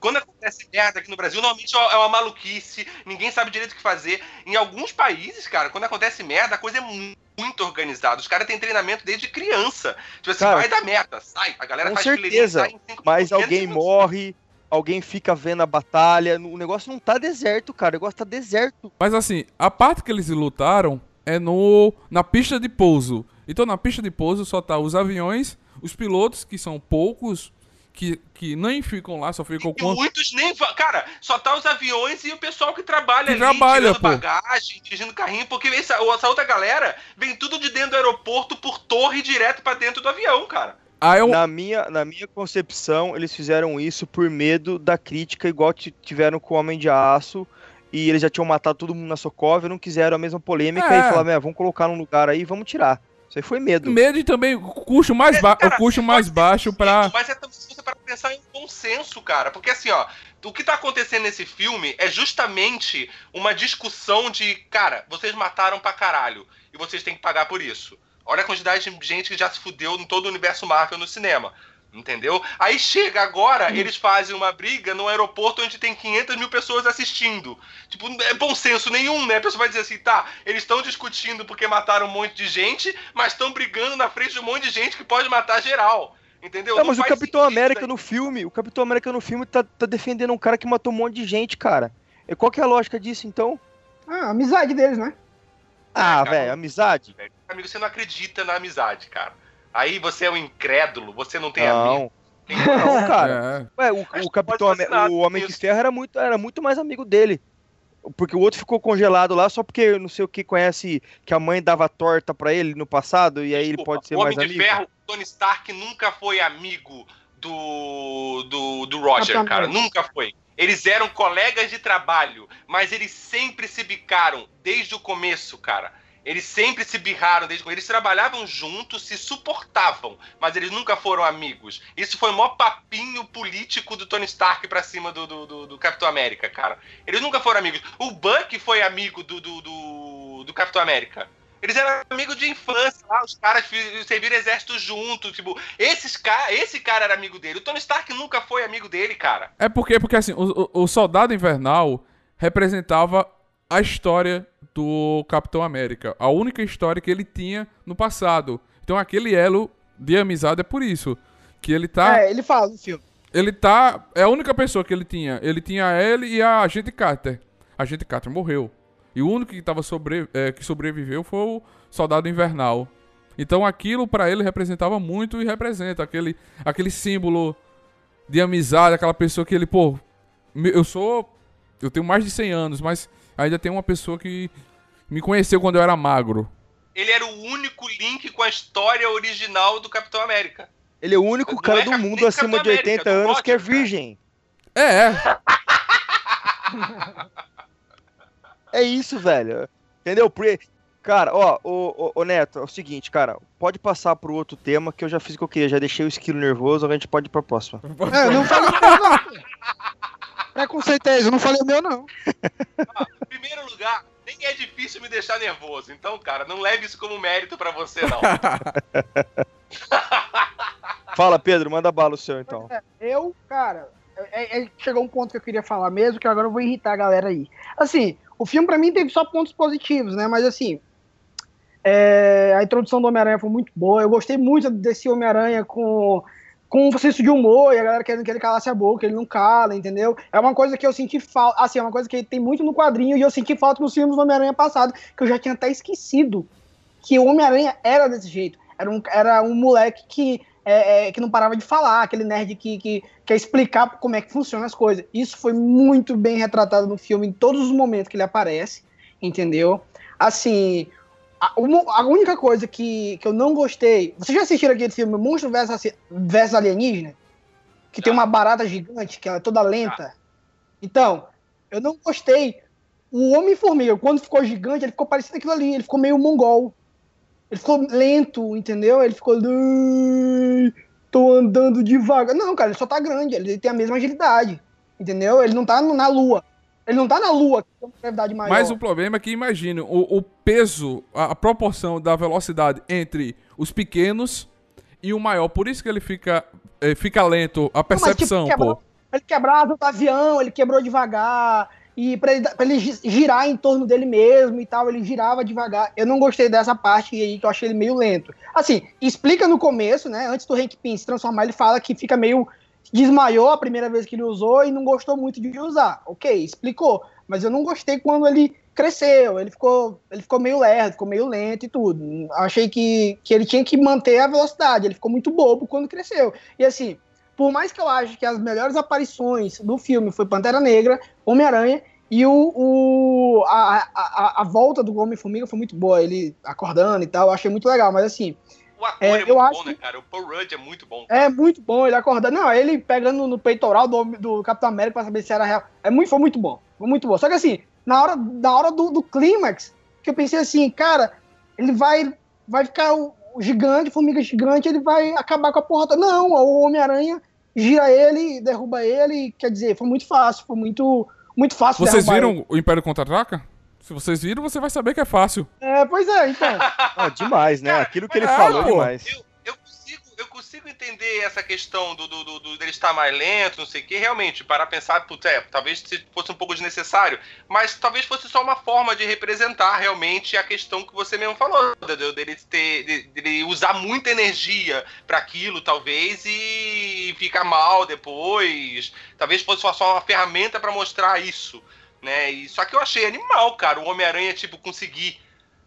Quando acontece merda aqui no Brasil, normalmente é uma maluquice, ninguém sabe direito o que fazer. Em alguns países, cara, quando acontece merda, a coisa é mu- muito organizada. Os caras têm treinamento desde criança. Tipo assim, Cara, vai dar merda, sai. A galera com faz certeza, Mas alguém morre, alguém fica vendo a batalha. O negócio não tá deserto, cara. O negócio tá deserto. Mas assim, a parte que eles lutaram é no na pista de pouso. Então na pista de pouso só tá os aviões, os pilotos, que são poucos, que, que nem ficam lá, só ficam E com. muitos nem. Cara, só tá os aviões e o pessoal que trabalha Que ali, trabalha, tirando pô. bagagem, dirigindo carrinho, porque essa, essa outra galera vem tudo de dentro do aeroporto por torre direto pra dentro do avião, cara. Aí eu, Na minha, na minha concepção, eles fizeram isso por medo da crítica, igual ti- tiveram com o Homem de Aço. E eles já tinham matado todo mundo na Sokovia, não quiseram a mesma polêmica É. e falaram, "É, vamos colocar num lugar aí e vamos tirar. Isso aí foi medo. medo e também o custo mais, ba Cara, o custo mais baixo pra. Mas é também se você para pensar em bom senso, cara. Porque assim, ó, o que tá acontecendo nesse filme é justamente uma discussão de, cara, vocês mataram pra caralho e vocês têm que pagar por isso. Olha a quantidade de gente que já se fudeu em todo o universo Marvel no cinema. Entendeu? Aí chega agora, eles fazem uma briga no aeroporto onde tem 500 mil pessoas assistindo. Tipo, é bom senso nenhum, né? A pessoa vai dizer assim, tá, eles estão discutindo porque mataram um monte de gente, mas estão brigando na frente de um monte de gente que pode matar geral. Entendeu? Não, mas o Capitão sentido América isso no filme, o Capitão América no filme tá, tá defendendo um cara que matou um monte de gente, cara. E qual que é a lógica disso, então? Ah, a amizade deles, né? Ah, cara, velho, amizade. velho. Amigo, você não acredita na amizade, cara. Aí você é um incrédulo, você não tem Não, amigo. não, cara. É. Ué, o, o que Capitão o Homem de. Ferro era muito, era muito mais amigo dele. Porque o outro ficou congelado lá só porque não sei o que conhece que a mãe dava torta pra ele no passado e aí ele Desculpa, pode ser o Homem mais de amigo. Ferro, Tony Stark nunca foi amigo do, do, do Roger, cara. Nunca foi. Eles eram colegas de trabalho, mas eles sempre se bicaram desde o começo, cara. Eles sempre se birraram desde o começo. Eles trabalhavam juntos, se suportavam, mas eles nunca foram amigos. Isso foi o maior papinho político do Tony Stark pra cima do, do, do- do Capitão América, cara. Eles nunca foram amigos. O Buck foi amigo do, do, do, do Capitão América. Eles eram amigos de infância lá, os caras serviram exército junto, tipo, esses ca esse cara era amigo dele. O Tony Stark nunca foi amigo dele, cara. É porque, porque assim, o- o Soldado Invernal representava a história do Capitão América. A única história que ele tinha no passado. Então aquele elo de amizade é por isso. Que ele tá. É, ele fala no filme. Ele tá. É a única pessoa que ele tinha. Ele tinha ele e a agente Carter. A agente Carter morreu. E o único que, tava sobre, é, que sobreviveu foi o Soldado Invernal. Então aquilo pra ele representava muito e representa aquele, aquele símbolo de amizade, aquela pessoa que ele, pô, eu sou. Eu tenho mais de 100 anos, mas ainda tem uma pessoa que me conheceu quando eu era magro. Ele era o único link com a história original do Capitão América. Ele é o único Não cara é do Cap- mundo acima de Capitão 80 América, do anos que é cara. virgem. É, é. É isso, velho. Entendeu? Porque, cara, ó, ô, ô, ô, Neto, é o seguinte, cara, pode passar pro outro tema que eu já fiz o que eu queria, já deixei o esquilo nervoso, agora a gente pode ir pra próxima. É, eu não falei é esse, eu não falei o meu, não. Em primeiro lugar, nem é difícil me deixar nervoso. Então, cara, não leve isso como mérito pra você, não. Fala, Pedro, manda bala o seu então. É, eu, cara, é- é- chegou um ponto que eu queria falar mesmo, que agora eu vou irritar a galera aí. Assim, o filme pra mim teve só pontos positivos, né? Mas assim, é, a introdução do Homem-Aranha foi muito boa. Eu gostei muito desse Homem-Aranha com, com um senso de humor e a galera querendo que ele calasse a boca, ele não cala, entendeu? É uma coisa que eu senti falta, assim, é uma coisa que tem muito no quadrinho e eu senti falta nos filmes do Homem-Aranha passado, que eu já tinha até esquecido que o Homem-Aranha era desse jeito. Era um, era um moleque que, é, é, que não parava de falar, aquele nerd que, que quer explicar como é que funcionam as coisas. Isso foi muito bem retratado no filme em todos os momentos que ele aparece, entendeu? Assim, a, a única coisa que, que eu não gostei. Vocês já assistiram aquele filme Monstro vs versus Alienígena? Que tem Já. uma barata gigante, que ela é toda lenta. Então, eu não gostei. O Homem-Formiga, quando ficou gigante, ele ficou parecido aquilo ali, ele ficou meio mongol. Ele ficou lento, entendeu? Ele ficou. "Ai, Tô andando devagar. Não, cara, ele só tá grande, ele tem a mesma agilidade. Entendeu? Ele não tá na lua. Ele não tá na lua, que tem uma gravidade maior. Mas o problema é que, imagine, o, o peso, a, a proporção da velocidade entre os pequenos e o maior. Por isso que ele fica, eh, fica lento, a Não, mas, tipo, percepção, quebrou- pô. Ele quebrava o avião, ele quebrou devagar. E pra ele, pra ele gi- girar em torno dele mesmo e tal, ele girava devagar. Eu não gostei dessa parte aí, que eu achei ele meio lento. Assim, explica no começo, né? Antes do Hank Pym se transformar, ele fala que fica meio. Desmaiou a primeira vez que ele usou e não gostou muito de usar. Ok, explicou. Mas eu não gostei quando ele cresceu. Ele ficou, ele ficou meio lerdo, ficou meio lento e tudo. Achei que, que ele tinha que manter a velocidade. Ele ficou muito bobo quando cresceu. E assim, por mais que eu ache que as melhores aparições do filme foi Pantera Negra, Homem-Aranha e o, o a, a, a volta do Homem-Formiga foi muito boa, ele acordando e tal, achei muito legal, mas assim, O ator É, é, eu muito acho bom, né, cara? O Paul Rudd é muito bom. é muito bom ele acordando, não, ele pegando no peitoral do, do Capitão América pra saber se era real, é muito, foi muito bom, foi muito bom, só que assim, na hora, na hora do, do clímax, que eu pensei assim, cara, ele vai, vai ficar o, o gigante, formiga gigante, ele vai acabar com a porra não, o Homem-Aranha gira ele, derruba ele, quer dizer, foi muito fácil, foi muito, muito fácil Vocês viram o Império Contra-Ataca? Se vocês viram, você vai saber que é fácil. É, pois é, então. Ah, demais, né? Cara, Aquilo que ele é, falou pô. demais. Eu, eu, consigo, eu consigo entender essa questão do, do, do, do- dele estar mais lento, não sei o que, realmente, para pensar, putz, é, talvez se fosse um pouco desnecessário, mas talvez fosse só uma forma de representar realmente a questão que você mesmo falou, de- dele, ter, de- dele usar muita energia para aquilo, talvez, e ficar mal depois. Talvez fosse só- só uma ferramenta para mostrar isso, né? E, só que eu achei animal, cara, o Homem-Aranha, tipo, conseguir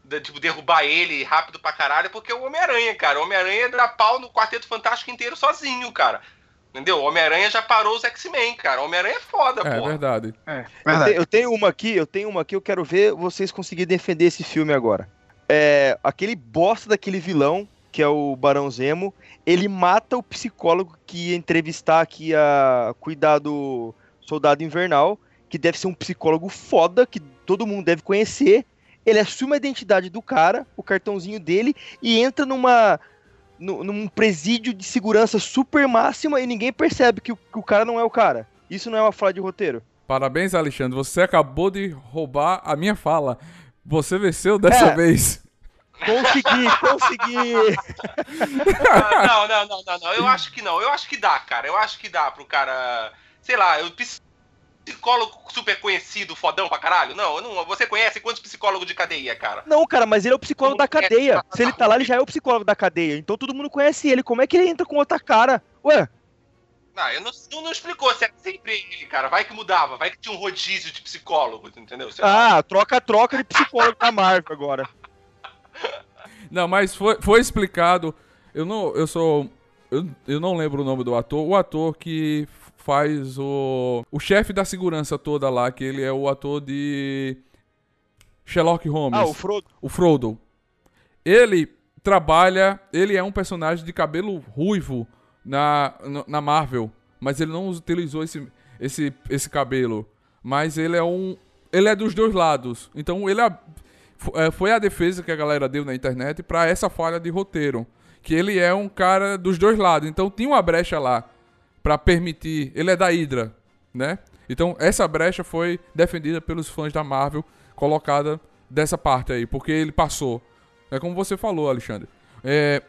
de- tipo, derrubar ele rápido pra caralho, porque é o Homem-Aranha, cara. O Homem-Aranha dá pau no Quarteto Fantástico inteiro sozinho, cara. Entendeu? O Homem-Aranha já parou os X-Men, cara. O Homem-Aranha é foda, É pô. verdade. É, Eu, te- eu tenho uma aqui, eu tenho uma aqui, eu quero ver vocês conseguirem defender esse filme agora. É, aquele bosta daquele vilão, que é o Barão Zemo, ele mata o psicólogo que ia entrevistar aqui a cuidar do Soldado Invernal, que deve ser um psicólogo foda, que todo mundo deve conhecer. Ele assume a identidade do cara, o cartãozinho dele, e entra numa nu- num presídio de segurança super máxima e ninguém percebe que o, que o cara não é o cara. Isso não é uma fala de roteiro. Parabéns, Alexandre. Você acabou de roubar a minha fala. Você venceu dessa É. vez. Consegui, consegui. Ah, não, não, não, não, não. Eu acho que não. Eu acho que dá, cara. Eu acho que dá pro cara. Sei lá, eu psicólogo super conhecido, fodão pra caralho? Não, não. Você conhece quantos psicólogos de cadeia, cara? Não, cara, mas ele é o psicólogo da é? cadeia. Se ele tá lá, ele já é o psicólogo da cadeia. Então todo mundo conhece ele. Como é que ele entra com outra cara? Ué, Ah, eu não, não, não explicou se era sempre ele, cara. Vai que mudava, vai que tinha um rodízio de psicólogos, entendeu? Ah, troca-troca de psicólogo da Marvel agora. Não, mas foi, foi explicado. Eu não, eu sou, eu, eu não lembro o nome do ator. O ator que faz o o chefe da segurança toda lá, que ele é o ator de Sherlock Holmes, Ah, o Frodo. o Frodo. Ele trabalha, ele é um personagem de cabelo ruivo na, na- Marvel, mas ele não utilizou esse, esse, esse cabelo. Mas ele é um, ele é dos dois lados. Então ele é, é, foi a defesa que a galera deu na internet pra essa falha de roteiro, que ele é um cara dos dois lados. Então tinha uma brecha lá pra permitir. Ele é da Hydra, né? Então essa brecha foi defendida pelos fãs da Marvel, colocada dessa parte aí, porque ele passou. É como você falou, Alexandre. É,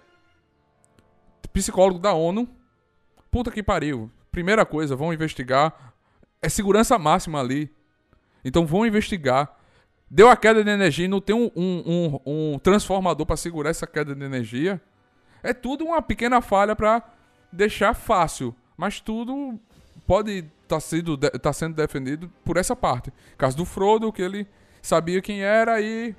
psicólogo da ONU. Puta que pariu. Primeira coisa, vão investigar. É segurança máxima ali. Então vão investigar. Deu a queda de energia e não tem um, um, um- um transformador pra segurar essa queda de energia. É tudo uma pequena falha pra deixar fácil. Mas tudo pode estar sendo, tá sendo defendido por essa parte. Caso do Frodo, que ele sabia quem era e.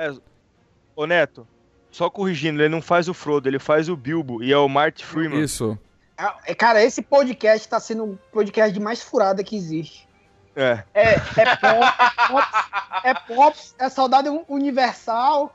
Ô, Neto, só corrigindo, ele não faz o Frodo, ele faz o Bilbo. E é o Marty Freeman. Isso. É, Cara, esse podcast tá sendo um podcast de mais furada que existe. É. É, é pop, pops, é pops, é saudade universal.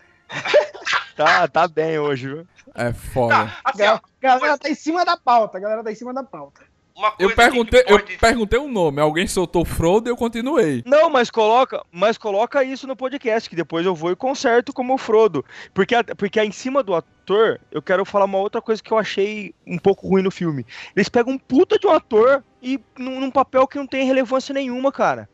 Tá, tá bem hoje, viu? É foda. Assim, ó, A galera tá em cima da pauta, a galera tá em cima da pauta. Uma Eu coisa perguntei, que eu pode... perguntei o nome. Alguém soltou Frodo e eu continuei. Não, mas coloca, mas coloca isso no podcast, que depois eu vou e conserto como o Frodo. Porque, a- porque em cima do ator, eu quero falar uma outra coisa que eu achei um pouco ruim no filme. Eles pegam um puta de um ator e num, num papel que não tem relevância nenhuma, cara.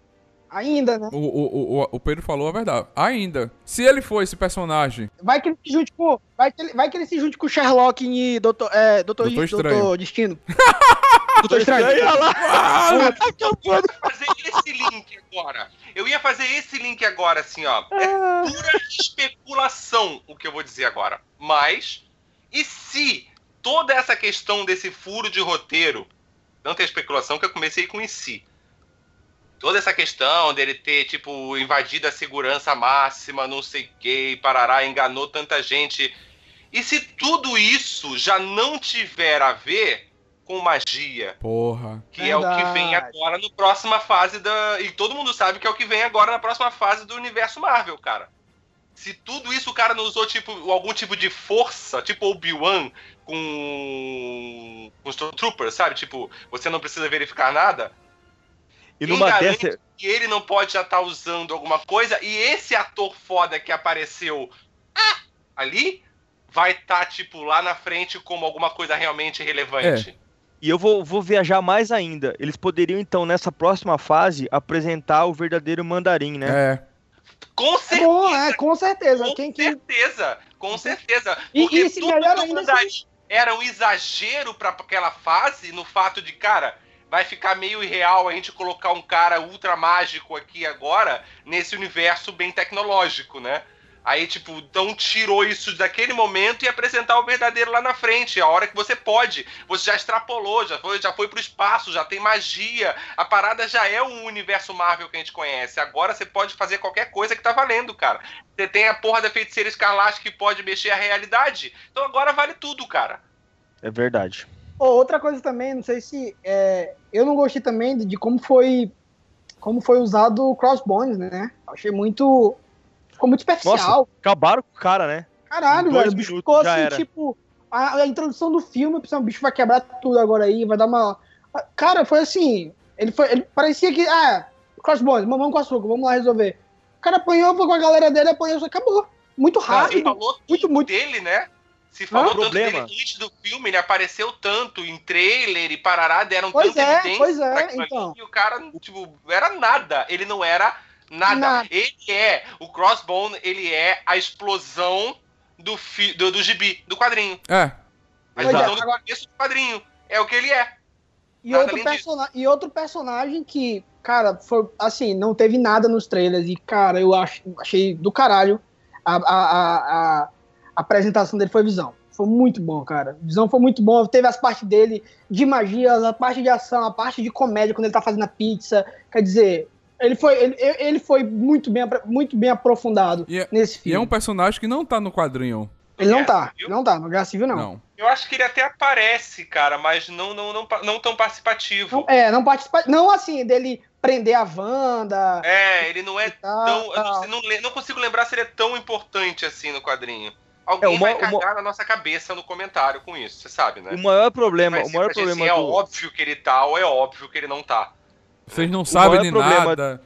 Ainda, né? O, o, o, o Pedro falou a verdade. Ainda. Se ele for esse personagem. Vai que ele se junte com. Vai que ele, vai que ele se junte com o Sherlock e Doutor, é, Doutor, Doutor Doutor. Destino. Doutor Estranho. Olha lá. Ah, tá acabando. fazer esse link agora. Eu ia fazer esse link agora, assim, ó. É pura especulação o que eu vou dizer agora. Mas, e se toda essa questão desse furo de roteiro, não tem especulação que eu comecei com e se. Toda essa questão dele ter, tipo, invadido a segurança máxima, não sei o que, parará, enganou tanta gente. E se tudo isso já não tiver a ver com magia, Porra. que é o que vem Verdade. agora na próxima fase da. E todo mundo sabe que é o que vem agora na próxima fase do universo Marvel, cara. Se tudo isso o cara não usou tipo, algum tipo de força, tipo Obi-Wan com. com os Troopers, sabe? Tipo, você não precisa verificar nada. E numa garante dessa. que ele não pode já estar usando alguma coisa e esse ator foda que apareceu ah, ali vai estar, tipo, lá na frente como alguma coisa realmente relevante. E eu vou, vou viajar mais ainda. Eles poderiam, então, nessa próxima fase, apresentar o verdadeiro mandarim, né? É. Com certeza. bom, é, com certeza. Com Quem que. certeza, com certeza. E- Porque e se tudo melhor ainda Mandarim era um exagero pra aquela fase, no fato de, cara, vai ficar meio irreal a gente colocar um cara ultra mágico aqui agora, nesse universo bem tecnológico, né? Aí, tipo, então tirou isso daquele momento e apresentar o verdadeiro lá na frente. A hora que você pode. Você já extrapolou, já foi, já foi pro espaço, já tem magia. A parada já é o universo Marvel que a gente conhece. Agora você pode fazer qualquer coisa que tá valendo, cara. Você tem a porra da feiticeira escarlate que pode mexer a realidade. Então agora vale tudo, cara. É verdade. Ô, outra coisa também, não sei se. é, eu não gostei também de, de como foi. Como foi usado o Crossbones, né? Achei muito. Ficou muito superficial. Nossa, acabaram com o cara, né? Caralho, velho. O bicho ficou assim, era. tipo. A, a introdução do filme, o bicho vai quebrar tudo agora aí, vai dar uma. Cara, foi assim. Ele foi. Ele parecia que. Ah, Crossbones, vamos com açúcar, vamos lá resolver. O cara apanhou, foi com a galera dele, apanhou, só acabou. Muito rápido. falou muito, muito. dele, né? Se falou tanto Problema. dele antes do filme, ele apareceu tanto em trailer e parará, deram Pois tanta é, evidência pois é, então. e o cara, tipo, era nada. Ele não era nada. Nada. Ele é, o Crossbone, ele é a explosão do, fi, do, do gibi, do quadrinho. É. A Pois explosão é, do começo do quadrinho. É o que ele é. E outro, persona- e outro personagem que, cara, foi assim, não teve nada nos trailers. E, cara, eu ach, achei do caralho. A, a, a, a- a apresentação dele foi visão. Foi muito bom, cara. Visão foi muito bom. Teve as partes dele de magia, a parte de ação, a parte de comédia quando ele tá fazendo a pizza. Quer dizer, ele foi, ele, ele foi muito bem, muito bem aprofundado E é- nesse E filme. é um personagem que não tá no quadrinho. Ele não É, tá, viu? não tá, no Guerra Civil não. Não. Eu acho que ele até aparece, cara, mas não, não, não, não tão participativo. Não, é, não participa. Não assim, dele prender a Wanda. É, ele não é e tal, tão. Eu não, tal. não consigo lembrar se ele é tão importante assim no quadrinho. Alguém É, uma- vai cagar uma- na nossa cabeça no comentário com isso, você sabe, né? O maior problema, Vai o maior pra gente problema assim, do... É óbvio que ele tá ou é óbvio que ele não tá. Vocês não sabem de problema- nada.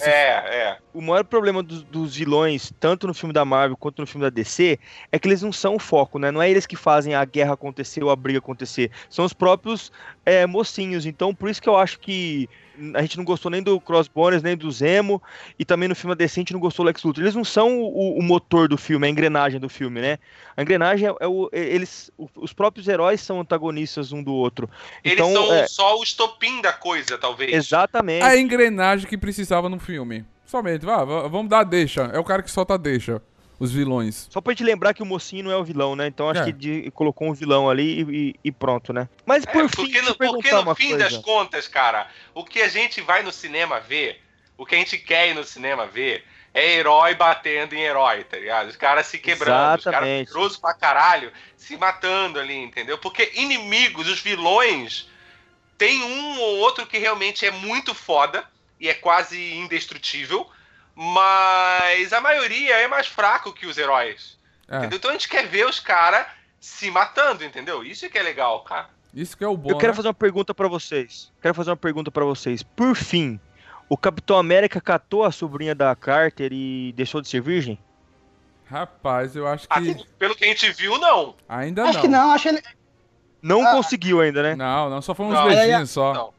É, é. o maior problema dos, dos vilões, tanto no filme da Marvel quanto no filme da DC, é que eles não são o foco, né? Não é eles que fazem a guerra acontecer ou a briga acontecer. São os próprios é, mocinhos. Então, por isso que eu acho que a gente não gostou nem do Crossbones, nem do Zemo, e também no filme a gente não gostou do Lex Luthor. Eles não são o, o motor do filme, a engrenagem do filme, né? A engrenagem é, é o. é- Eles, os próprios heróis são antagonistas um do outro. Eles Então, são é- só o estopim da coisa, talvez. Exatamente. A engrenagem que precisava no filme. Somente, vá, vá, vamos dar a deixa. É o cara que solta a deixa. Os vilões. Só pra gente lembrar que o mocinho não é o vilão, né? Então acho É. que de- colocou um vilão ali e, e- e pronto, né? Mas É, por fim, porque no, porque no uma fim coisa. das contas, cara, o que a gente vai no cinema ver, o que a gente quer ir no cinema ver, é herói batendo em herói, tá ligado? Os caras se quebrando, os caras Exatamente. poderosos pra caralho, se matando ali, entendeu? Porque inimigos, os vilões, tem um ou outro que realmente é muito foda e é quase indestrutível, mas a maioria é mais fraco que os heróis. É, Entendeu? Então a gente quer ver os caras se matando, entendeu? Isso é que é legal, cara. isso que é o bom. Eu quero né? fazer uma pergunta pra vocês. Quero fazer uma pergunta pra vocês. Por fim, o Capitão América catou a sobrinha da Carter e deixou de ser virgem? Rapaz, eu acho que. Assim, pelo que a gente viu, não. Ainda Acho não. que não, acho ele. Não Ah. conseguiu ainda, né? Não, não, só foi uns Não, beijinhos só. não.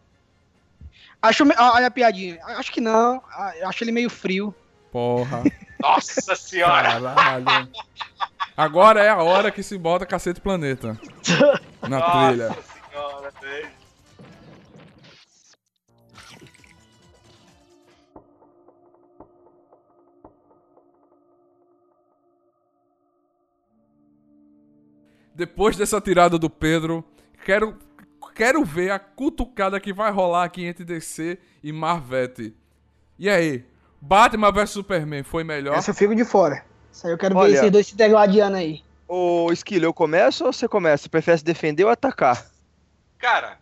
Acho, olha a piadinha. Acho que não. ah, Acho ele meio frio. Porra. Nossa senhora! Caralho. Agora é a hora que se bota Cacete Planeta. Na trilha. Nossa senhora, velho. Depois dessa tirada do Pedro, quero, quero ver a cutucada que vai rolar aqui entre DC e Marvete. E aí? Batman vs Superman foi melhor? Essa eu fico de fora. Isso aí eu quero Olha. ver esses dois se degladiando aí. Ô, Esquilo, eu começo ou você começa? Você prefere se defender ou atacar? Cara,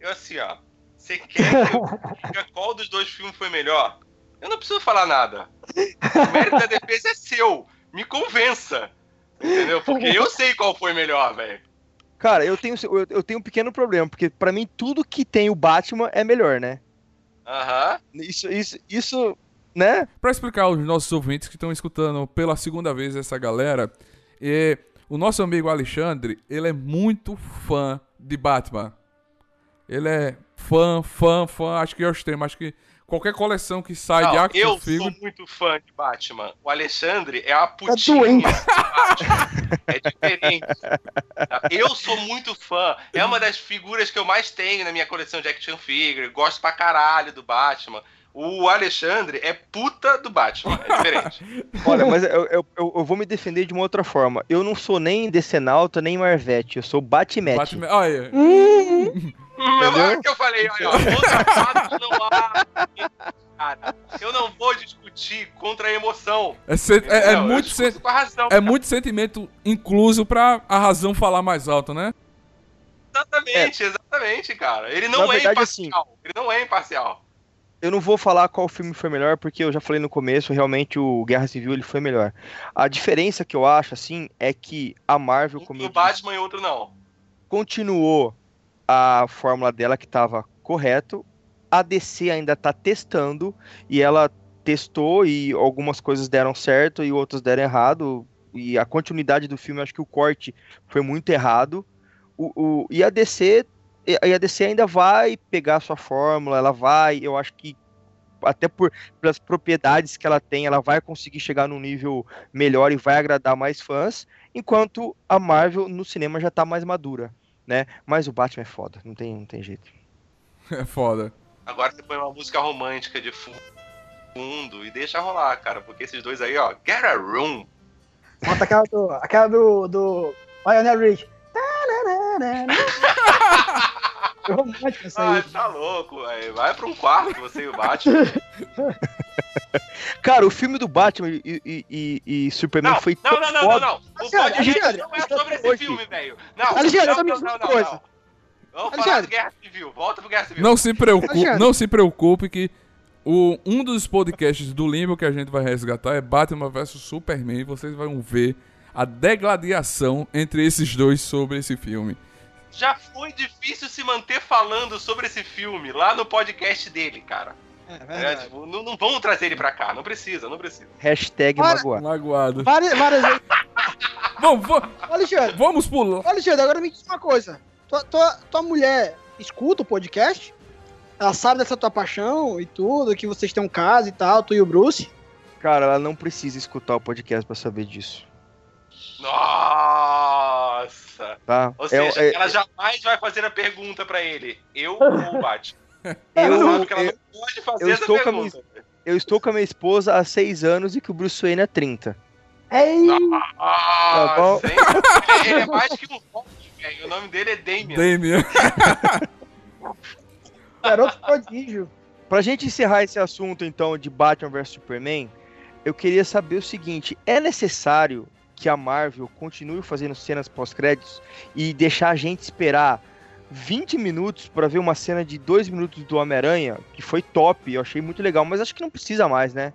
eu assim, ó. Você quer que eu diga qual dos dois filmes foi melhor? Eu não preciso falar nada. O mérito da defesa é seu. Me convença. Entendeu? Porque eu sei qual foi melhor, velho. Cara, eu tenho, eu, eu tenho um pequeno problema, porque pra mim tudo que tem o Batman é melhor, né? Aham. Isso, isso, isso, né? Pra explicar aos nossos ouvintes que estão escutando pela segunda vez essa galera, é, o nosso amigo Alexandre, ele é muito fã de Batman. Ele é fã, fã, fã, acho que é o extremo, acho que qualquer coleção que sai de Não, action eu figure... sou muito fã de Batman. O Alexandre é a Tá putinha doente. do Batman. É diferente. Eu sou muito fã. É uma das figuras que eu mais tenho na minha coleção de action figure. Gosto pra caralho do Batman. O Alexandre é puta do Batman, é diferente. Olha, mas eu, eu, eu, eu vou me defender de uma outra forma. Eu não sou nem Decenalta, nem Marvete. Eu sou Batmete. Batman. Olha, Hum, Não, é o que eu falei, olha, ó, outra parte não há. Cara, eu não vou discutir contra a emoção. é, sen- é- é entendeu? Muito sen- com a razão. é muito sentimento incluso pra a razão falar mais alto, né? Exatamente, exatamente, cara. Ele Na não é verdade, assim, imparcial. Ele não é imparcial. Eu não vou falar qual filme foi melhor, porque eu já falei no começo, realmente o Guerra Civil ele foi melhor. A diferença que eu acho, assim, é que a Marvel, Um Batman e outro não. continuou a fórmula dela que estava correto. A DC ainda está testando e ela testou e algumas coisas deram certo e outras deram errado. E a continuidade do filme, acho que o corte foi muito errado. O, o- e a DC, e a DC ainda vai pegar a sua fórmula, ela vai, eu acho que até por pelas propriedades que ela tem, ela vai conseguir chegar num nível melhor e vai agradar mais fãs, enquanto a Marvel no cinema já tá mais madura, né? Mas o Batman é foda, não tem, não tem jeito. É foda. Agora você põe uma música romântica de fu- fundo e deixa rolar, cara. Porque esses dois aí, ó, get a room. Bota aquela do. Aquela do. do Lionel Rich. É romântico isso Ah, aí. tá louco, velho. Vai pra um quarto, você e o Batman. Cara, o filme do Batman e, e, e- e Superman Não, foi não, tão não, não, não, foda. não. O Alexandre, podcast Alexandre, não é sobre esse hoje. filme, velho. Não, Alexandre, não, não, não, não, coisa. não. Vamos falar Alexandre. de Guerra Civil. Volta pro Guerra Civil. Não se preocupe, não se preocupe que o, um dos podcasts do Limbo que a gente vai resgatar é Batman vs Superman. E vocês vão ver a degladiação entre esses dois sobre esse filme. Já foi difícil se manter falando sobre esse filme lá no podcast dele, cara. É, É, tipo, não, não vamos trazer ele pra cá. Não precisa, não precisa. Hashtag Olha- magoar. Magoado. Várias, várias vezes. Bom, va- Ô, Alexandre, vamos pular. Alexandre, agora me diz uma coisa. Tua, tua, tua mulher escuta o podcast? Ela sabe dessa tua paixão e tudo, que vocês têm um caso e tal, tu e o Bruce? Cara, ela não precisa escutar o podcast pra saber disso, Nossa! tá? Ou É- seja, é- ela jamais vai fazer a pergunta pra ele. Eu ou o Batman? Eu, sabe que ela eu, não pode fazer eu estou com a pergunta. eu estou com a minha esposa há seis anos e que o Bruce Wayne é 30. Ei, Ah, bom. gente, ele é mais que um Hulk, velho. O nome dele é Damian. Damien. garoto prodígio. Pra gente encerrar esse assunto, então, de Batman vs Superman, eu queria saber o seguinte: é necessário que a Marvel continue fazendo cenas pós-créditos e deixar a gente esperar 20 minutos pra ver uma cena de 2 minutos do Homem-Aranha, que foi top, eu achei muito legal, mas acho que não precisa mais, né?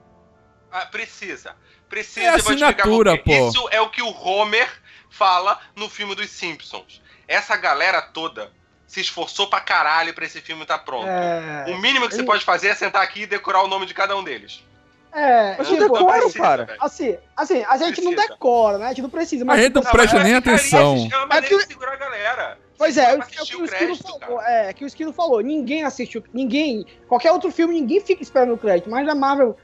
Ah, precisa. Precisa, É eu vou te explicar assinatura, pô. Isso é o que o Homer fala no filme dos Simpsons. Essa galera toda se esforçou pra caralho pra esse filme estar pronto. É, O mínimo que você pode fazer é sentar aqui e decorar o nome de cada um deles. É Mas tipo, eu decoro, precisa, cara. velho. assim, assim, a gente não Precisa. decora, né? A gente não precisa, mas A gente não tipo, presta nem é atenção. É uma maneira É que- de segurar a galera. Pois é, é que o o Esquilo crédito, falou. cara. É, que o Esquilo falou. Ninguém assistiu. Ninguém. Qualquer outro filme, ninguém fica esperando o crédito. Mas a Marvel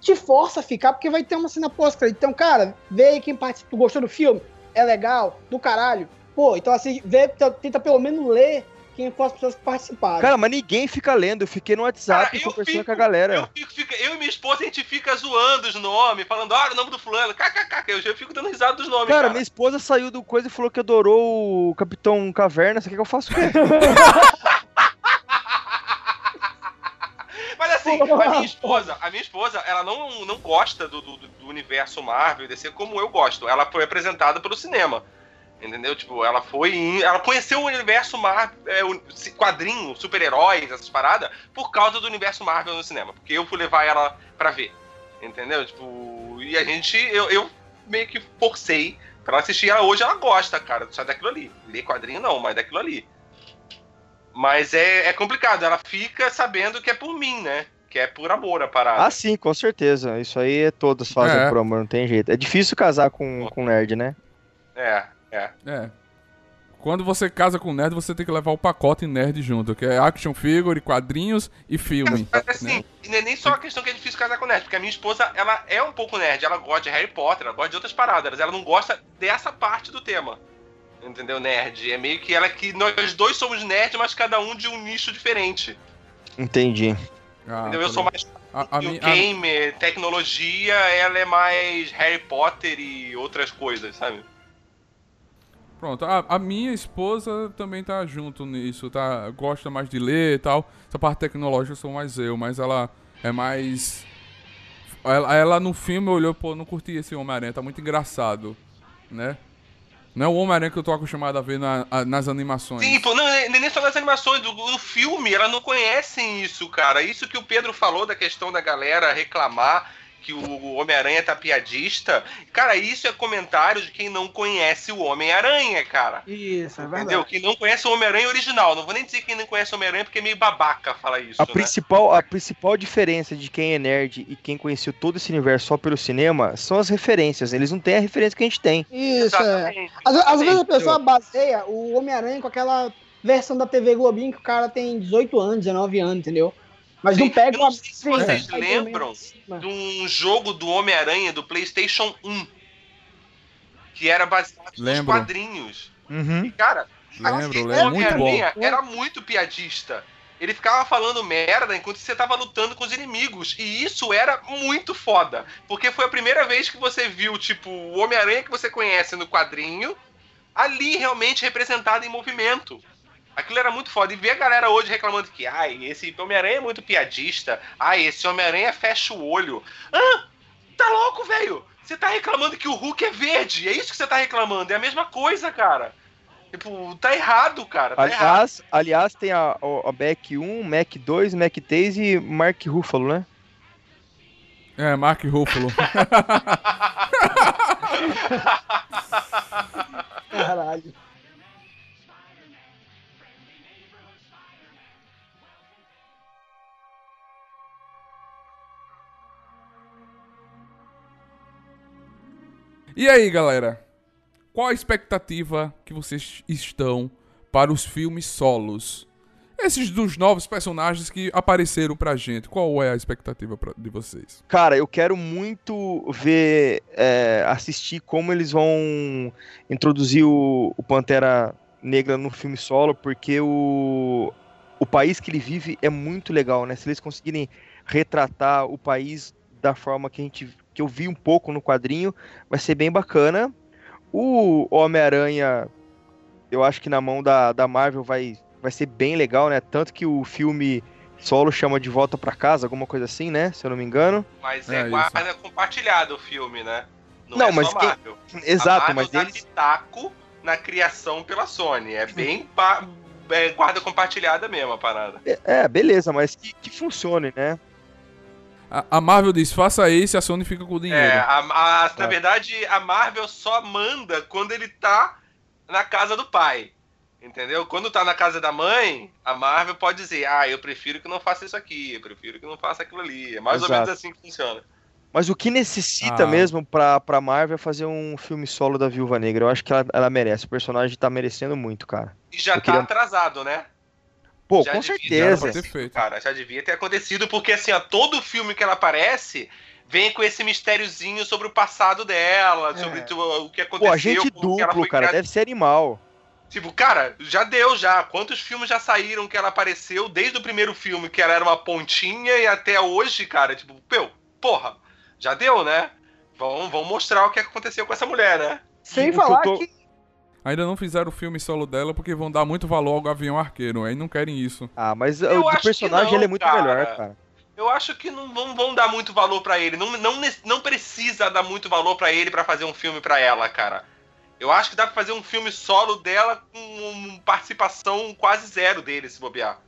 te força a ficar porque vai ter uma cena pós-crédito. Então, cara, vê aí quem participa. Tu gostou do filme? É legal? Do caralho? Pô, então assim, vê, tenta pelo menos ler quem foram as pessoas que participaram. Cara, mas ninguém fica lendo, eu fiquei no WhatsApp Cara, eu conversando fico- com a galera. Eu, fico, fica- eu e minha esposa, a gente fica zoando os nomes, falando, olha o nome do fulano, kkk, eu já fico dando risada dos nomes, Cara, cara. minha esposa saiu do coisa e falou que adorou o Capitão Caverna, você quer que eu faça o quê? Mas assim, a minha esposa, a minha esposa, ela não, não gosta do, do, do universo Marvel e DC como eu gosto. Ela foi apresentada pelo cinema. Entendeu? Tipo, ela foi. em- ela conheceu o universo Marvel, é, o quadrinho, super-heróis, essas paradas, por causa do universo Marvel no cinema. Porque eu fui levar ela pra ver. Entendeu? Tipo, e a gente. Eu, eu meio que forcei pra ela assistir. Ela, hoje ela gosta, cara, só daquilo ali. Ler quadrinho não, mas daquilo ali. Mas é, é complicado, ela fica sabendo que é por mim, né? Que é por amor a parada. ah, sim, com certeza. Isso aí é todos fazem É. por amor, não tem jeito. É difícil casar com, com nerd, né? É, é. É. Quando você casa com nerd, você tem que levar o pacote nerd junto, que é action figure, quadrinhos e filme. Mas assim, não é nem só a questão que é difícil casar com nerd, porque a minha esposa, ela é um pouco nerd, ela gosta de Harry Potter, ela gosta de outras paradas, ela não gosta dessa parte do tema. Entendeu? Nerd. É meio que ela que nós dois somos nerd, mas cada um de um nicho diferente. Entendi. Ah, entendeu? Eu sou mais A, a o minha- a- game, tecnologia, ela é mais Harry Potter e outras coisas, sabe? Pronto, a, a minha esposa também tá junto nisso, tá? Gosta mais de ler e tal. Essa parte tecnológica sou mais eu, mas ela é mais. Ela, ela no filme olhou, pô, não curti esse Homem-Aranha, tá muito engraçado, né? Não é o Homem-Aranha que eu tô acostumado a ver na- a- nas animações. Sim, pô, não, nem só nas animações, do, do filme, elas não conhecem isso, cara. Isso que o Pedro falou da questão da galera reclamar que o Homem-Aranha tá piadista. Cara, isso é comentário de quem não conhece o Homem-Aranha, cara. Isso, é verdade. Entendeu? Quem não conhece o Homem-Aranha original. Não vou nem dizer quem não conhece o Homem-Aranha porque é meio babaca falar isso. A né? principal, a principal diferença de quem é nerd e quem conheceu todo esse universo só pelo cinema são as referências. Eles não têm a referência que a gente tem. Isso, é. Exatamente. Às, às vezes a pessoa baseia o Homem-Aranha com aquela versão da TV Globinho que o cara tem 18 anos, 19 anos, entendeu? Mas não Sim, pega eu não uma- sei se vocês lembram cima. de um jogo do Homem-Aranha do PlayStation 1 que era baseado nos Lembro. quadrinhos. Uhum. E, cara, Lembro, aquele lembro, muito bom. Era muito piadista. Ele ficava falando merda enquanto você tava lutando com os inimigos. E isso era muito foda. Porque foi a primeira vez que você viu, tipo, o Homem-Aranha que você conhece no quadrinho, ali realmente representado em movimento. Aquilo era muito foda. E ver a galera hoje reclamando que, ai, esse Homem-Aranha é muito piadista. Ai, esse Homem-Aranha fecha o olho. Ah, tá louco, velho? Você tá reclamando que o Hulk é verde. É isso que você tá reclamando. É a mesma coisa, cara. Tipo, tá errado, cara. Tá errado. Aliás, aliás, tem a, a a Mac 1, Mac 2, Mac 3 e Mark Ruffalo, né? É, Mark Ruffalo. Caralho. E aí, galera? Qual a expectativa que vocês estão para os filmes solos? Esses dos novos personagens que apareceram pra gente. Qual é a expectativa pra- de vocês? Cara, eu quero muito ver, é, assistir como eles vão introduzir o, o Pantera Negra no filme solo, porque o, o país que ele vive é muito legal, né? Se eles conseguirem retratar o país da forma que a gente que eu vi um pouco no quadrinho, vai ser bem bacana. O Homem-Aranha, eu acho que na mão da, da Marvel vai, vai ser bem legal, né? Tanto que o filme solo chama de volta pra casa, alguma coisa assim, né? Se eu não me engano. Mas É é, isso. guarda compartilhada o filme, né? Não, Não, é mas só quem- Marvel. Exato, a Marvel mas dá eles. pitaco na criação pela Sony. É bem pa- é, guarda compartilhada mesmo a parada. É, beleza, mas que, que funcione, né? A, Marvel diz, faça isso e a Sony fica com o dinheiro. É, a- a- na É. verdade, a Marvel só manda quando ele tá na casa do pai. Entendeu? Quando tá na casa da mãe, a Marvel pode dizer: Ah, eu prefiro que não faça isso aqui, eu prefiro que não faça aquilo ali. É mais ou Exato. menos assim que funciona. Mas o que necessita Ah. mesmo pra, pra Marvel é fazer um filme solo da Viúva Negra. Eu acho que ela, ela merece. O personagem tá merecendo muito, cara. E já Eu tá queria- atrasado, né? Pô, Já com devia, certeza. feito. Cara, já devia ter acontecido, porque assim, ó, todo filme que ela aparece vem com esse mistériozinho sobre o passado dela, É. sobre tu- o que aconteceu. Pô, que ela duplo, cara. criada. Deve ser animal. Tipo, cara, já deu já. Quantos filmes já saíram que ela apareceu desde o primeiro filme, que ela era uma pontinha, e até hoje, cara, tipo, meu, porra, já deu, né? Vão, vão mostrar o que aconteceu com essa mulher, né? Sem eu falar tô- que Ainda não fizeram o filme solo dela porque vão dar muito valor ao Gavião Arqueiro. Aí não querem isso. Ah, mas Eu o acho do que personagem não, ele é muito cara. melhor, cara. Eu acho que não vão, vão dar muito valor pra ele. Não, não, não precisa dar muito valor pra ele pra fazer um filme pra ela, cara. Eu acho que dá pra fazer um filme solo dela com uma participação quase zero dele, se bobear.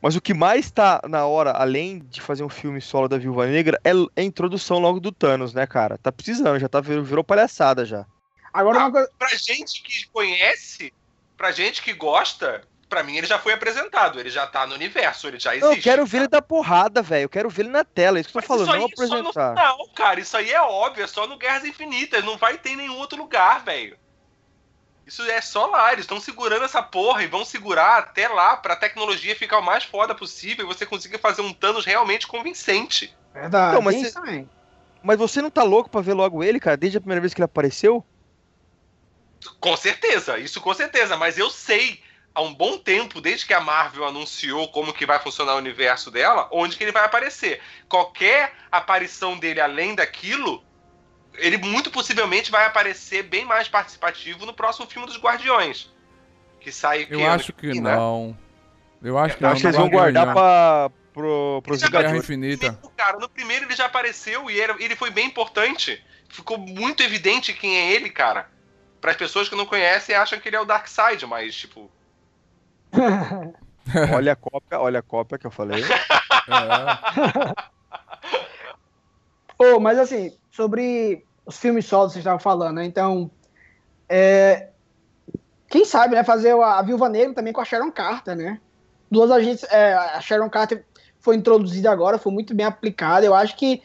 Mas o que mais tá na hora, além de fazer um filme solo da Viúva Negra, é a introdução logo do Thanos, né, cara? Tá precisando, já tá virou palhaçada já. Agora uma coisa. Pra gente que conhece, pra gente que gosta, pra mim ele já foi apresentado. Ele já tá no universo, ele já existe. eu quero ver ele dar porrada, velho. Eu quero ver ele na tela, é isso que eu tô falando, não isso aí só no apresentar. final, cara. Isso aí é óbvio, é só no Guerras Infinitas. Não vai ter em nenhum outro lugar, velho. Isso é só lá, eles estão segurando essa porra e vão segurar até lá pra tecnologia ficar o mais foda possível e você conseguir fazer um Thanos realmente convincente. Verdade, Não, mas tem cê- isso também. Mas você não tá louco pra ver logo ele, cara, desde a primeira vez que ele apareceu? Com certeza, isso com certeza, mas eu sei há um bom tempo, desde que a Marvel anunciou como que vai funcionar o universo dela, onde que ele vai aparecer. Qualquer aparição dele além daquilo, ele muito possivelmente vai aparecer bem mais participativo no próximo filme dos Guardiões. Que sai Eu que acho que né? não. Eu acho que Eu não. acho que eles vão vai guardar pra, pro, Já Guerra Vingadores. Infinita. Primeiro, cara, no primeiro ele já apareceu e era- ele foi bem importante. Ficou muito evidente quem é ele, cara. Para as pessoas que não conhecem, acham que ele é o Darkseid, mas, tipo, Olha a cópia, olha a cópia que eu falei. É. Ô, mas assim, sobre os filmes solos que vocês estavam falando, né? Então, é, quem sabe, né, fazer a, Viúva Negra também com a Sharon Carter, né? Duas agentes, é, a Sharon Carter foi introduzida agora, foi muito bem aplicada. Eu acho que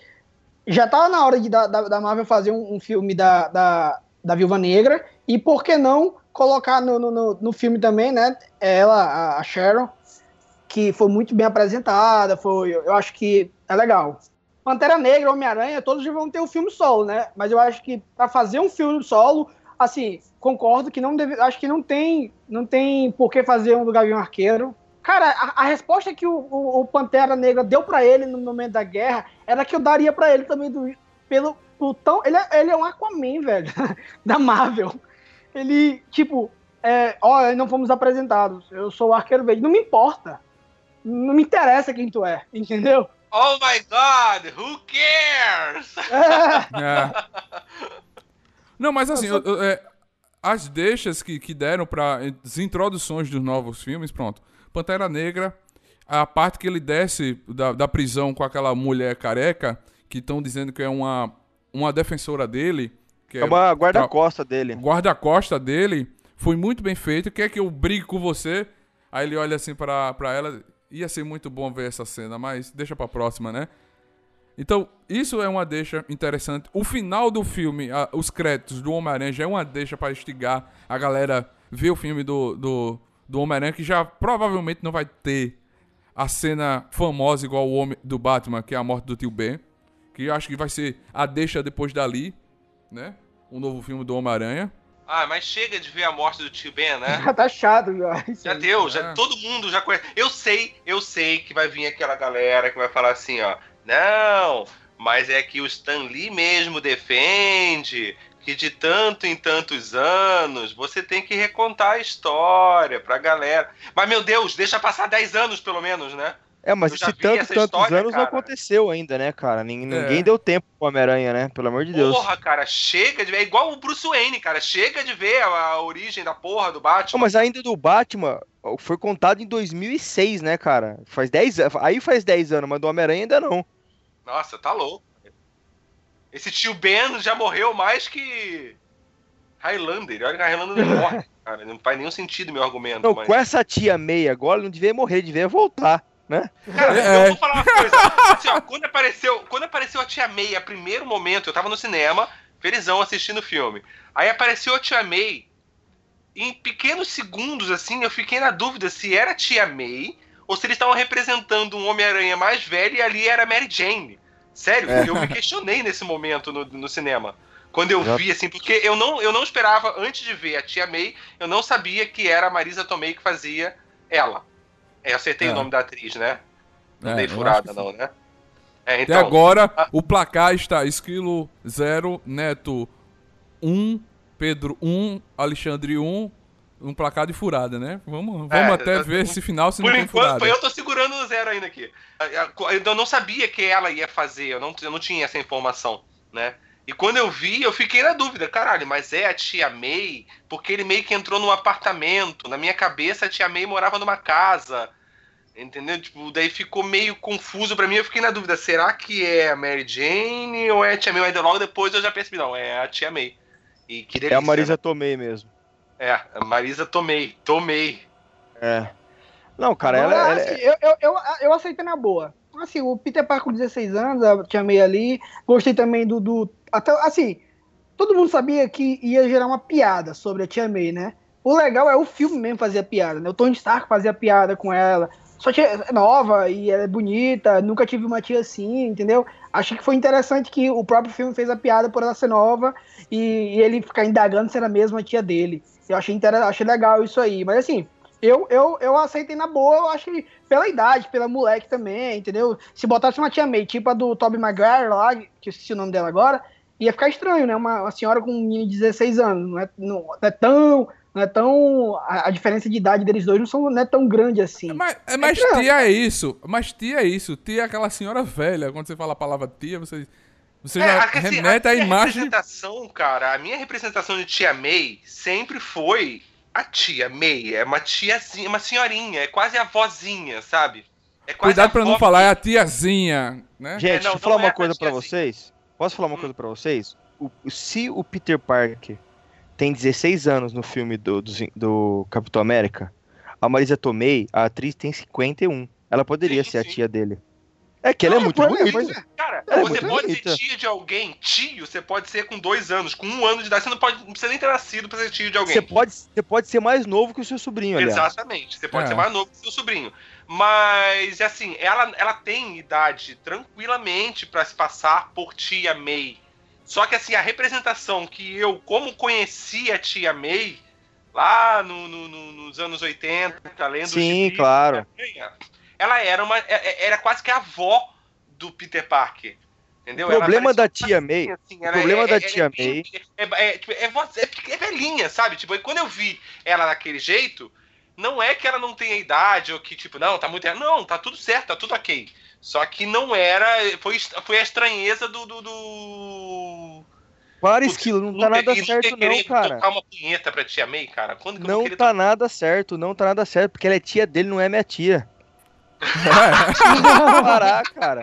já tava na hora de, da, da, da Marvel fazer um, um filme da, da, da Viúva Negra e por que não colocar no, no, no, filme também, né? Ela, a, Sharon, que foi muito bem apresentada, foi, eu acho que é legal. Pantera Negra, Homem-Aranha, todos vão ter um filme solo, né? Mas eu acho que para fazer um filme solo, assim, concordo que não deve, acho que não tem, não tem por que fazer um do Gavião Arqueiro. Cara, a, a resposta que o, o, o Pantera Negra deu para ele no momento da guerra era que eu daria para ele também do, pelo por tão, ele, é, ele é um Aquaman, velho, da Marvel. Ele, tipo, é, ó, não fomos apresentados. Eu sou o Arqueiro Verde. Não me importa. Não me interessa quem tu é, entendeu? oh my god, who cares? É. É. Não, mas assim, eu- eu- é, as deixas que, que deram para as introduções dos novos filmes, pronto. Pantera Negra, a parte que ele desce da, da prisão com aquela mulher careca, que estão dizendo que é uma, uma defensora dele, que É uma guarda-costa dele. guarda-costa dele, foi muito bem feito. Quer que eu brigue com você? Aí ele olha assim pra, pra ela. Ia ser muito bom ver essa cena, mas deixa pra próxima, né? Então, isso é uma deixa interessante. O final do filme, a- os créditos do Homem-Aranha já é uma deixa pra instigar a galera ver o filme do, do, do Homem-Aranha, que já provavelmente não vai ter a cena famosa igual o homem do Batman, que é a morte do tio Ben. Que eu acho que vai ser a deixa depois dali, né? O novo filme do Homem-Aranha. Ah, mas chega de ver a morte do tio Ben, né? Já tá chato, já. Já deu, já, É. todo mundo já conhece. Eu sei, eu sei que vai vir aquela galera que vai falar assim, ó. Não, mas é que o Stan Lee mesmo defende que de tanto em tantos anos você tem que recontar a história pra galera. Mas, meu Deus, deixa passar 10 anos pelo menos, né? É, mas esse tanto, tantos história, anos não cara. aconteceu ainda, né, cara? Nin- Ninguém É. deu tempo pro Homem-Aranha, né? Pelo amor de Deus. Porra, cara, chega de ver. É igual o Bruce Wayne, cara. Chega de ver a, a origem da porra do Batman. Não, mas ainda do Batman foi contado em 2006, né, cara? Faz 10 anos. Aí faz 10 anos, mas do Homem-Aranha ainda não. Nossa, tá louco. Esse tio Ben já morreu mais que. Highlander. Olha que Highlander não morre, cara. Não faz nenhum sentido meu argumento. Não, mas... com essa tia May agora, não devia morrer, devia voltar, né? Cara, É. eu vou falar uma coisa. Assim, ó, quando, apareceu, quando apareceu a tia May, a primeiro momento, eu tava no cinema, felizão assistindo o filme. Aí apareceu a tia May. Em pequenos segundos, assim, eu fiquei na dúvida se era a tia May ou se eles estavam representando um Homem-Aranha mais velho e ali era a Mary Jane. Sério, É. eu me questionei nesse momento no, no cinema. Quando eu Já- vi, assim, porque eu não, eu não esperava, antes de ver a tia May, eu não sabia que era a Marisa Tomei que fazia ela. É, eu acertei É. o nome da atriz, né? Não É, dei eu furada, não, né? É, Até então, agora, a- o placar está Esquilo 0, Neto 1, Pedro 1, Alexandre 1, um placar de furada, né? Vamos, vamos É, até eu- ver esse final se por não tem enquanto, furada. eu tô segurando o zero ainda aqui. Eu não sabia que ela ia fazer, eu não, eu não tinha essa informação, né? E quando eu vi, eu fiquei na dúvida, caralho, mas é a tia May? Porque ele meio que entrou num apartamento. Na minha cabeça, a tia May morava numa casa. Entendeu? Tipo, daí ficou meio confuso pra mim. Eu fiquei na dúvida, será que é a Mary Jane ou é a tia May? Mas logo depois eu já percebi, não, é a tia May. E que É delícia, a Marisa né? Tomei mesmo. É, a Marisa tomei, tomei. É. Não, cara, ela, Agora, ela- assim, eu, eu, eu, eu aceitei na boa. Assim, o Peter Parker com 16 anos, a Tia May ali. Gostei também do, do. Até, assim, todo mundo sabia que ia gerar uma piada sobre a Tia May, né? O legal é o filme mesmo fazer a piada, né? O Tony Stark fazia piada com ela. Só tia é nova e ela é bonita, nunca tive uma tia assim, entendeu? Achei que foi interessante que o próprio filme fez a piada por ela ser nova e, e ele ficar indagando se era mesmo a tia dele. Eu achei, achei legal isso aí. Mas assim, Eu, eu, eu aceitei na boa, eu acho que pela idade, pela moleque também, entendeu? Se botasse uma tia May, tipo a do Tobey Maguire lá, que eu esqueci o nome dela agora, ia ficar estranho, né? Uma, uma senhora com um menino de 16 anos. Não é, não, não é tão. Não é tão. A, a diferença de idade deles dois não, são, não é tão grande assim. Mas, é, mas É, tia é isso. Mas tia é isso. Tia é aquela senhora velha. Quando você fala a palavra tia, você, você É, já assim, remete à minha imagem. representação, cara, a minha representação de tia May sempre foi a tia May. É uma tiazinha, uma senhorinha, é quase a vozinha, sabe? É quase Cuidado a pra não falar, é a tiazinha, né? Gente, É, não, deixa eu falar é uma a coisa pra tiazinha. vocês. Posso falar uma Hum. coisa pra vocês? O- se o Peter Parker tem 16 anos no filme do, do, do Capitão América, a Marisa Tomei, a atriz, tem 51. Ela poderia Sim, ser a sim. tia dele. É que ela é Ah, muito pois é, bonita. é. Cara, É, você muito pode bonita. ser tia de alguém, tio, você pode ser com dois anos, com um ano de idade, você não, pode, não precisa nem ter nascido pra ser tio de alguém. Você pode, você pode ser mais novo que o seu sobrinho, aliás. Exatamente, você pode É. ser mais novo que seu sobrinho. Mas, assim, ela, ela tem idade tranquilamente pra se passar por tia May. Só que, assim, a representação que eu, como conheci a tia May, lá no- no- no- nos anos 80, lendo Sim, gibis, claro. Ela era uma. é- é- Era quase que a avó do Peter Parker. Entendeu? O problema da tia May- assim, o problema é- da é- tia é May- É, é, tipo, é, velhinha, sabe? Tipo, aí quando eu vi ela daquele jeito, não é que ela não tenha idade ou que, tipo, não, tá muito. Não, tá tudo certo, tá tudo ok. Só que não era. Foi, foi a estranheza do. do, do... Para, Esquilo, não tá nada e certo não, cara. tocar uma punheta pra tia May, cara. Quando Não tá nada certo, não tá nada certo, porque ela é tia dele, não é minha tia. Parar, cara.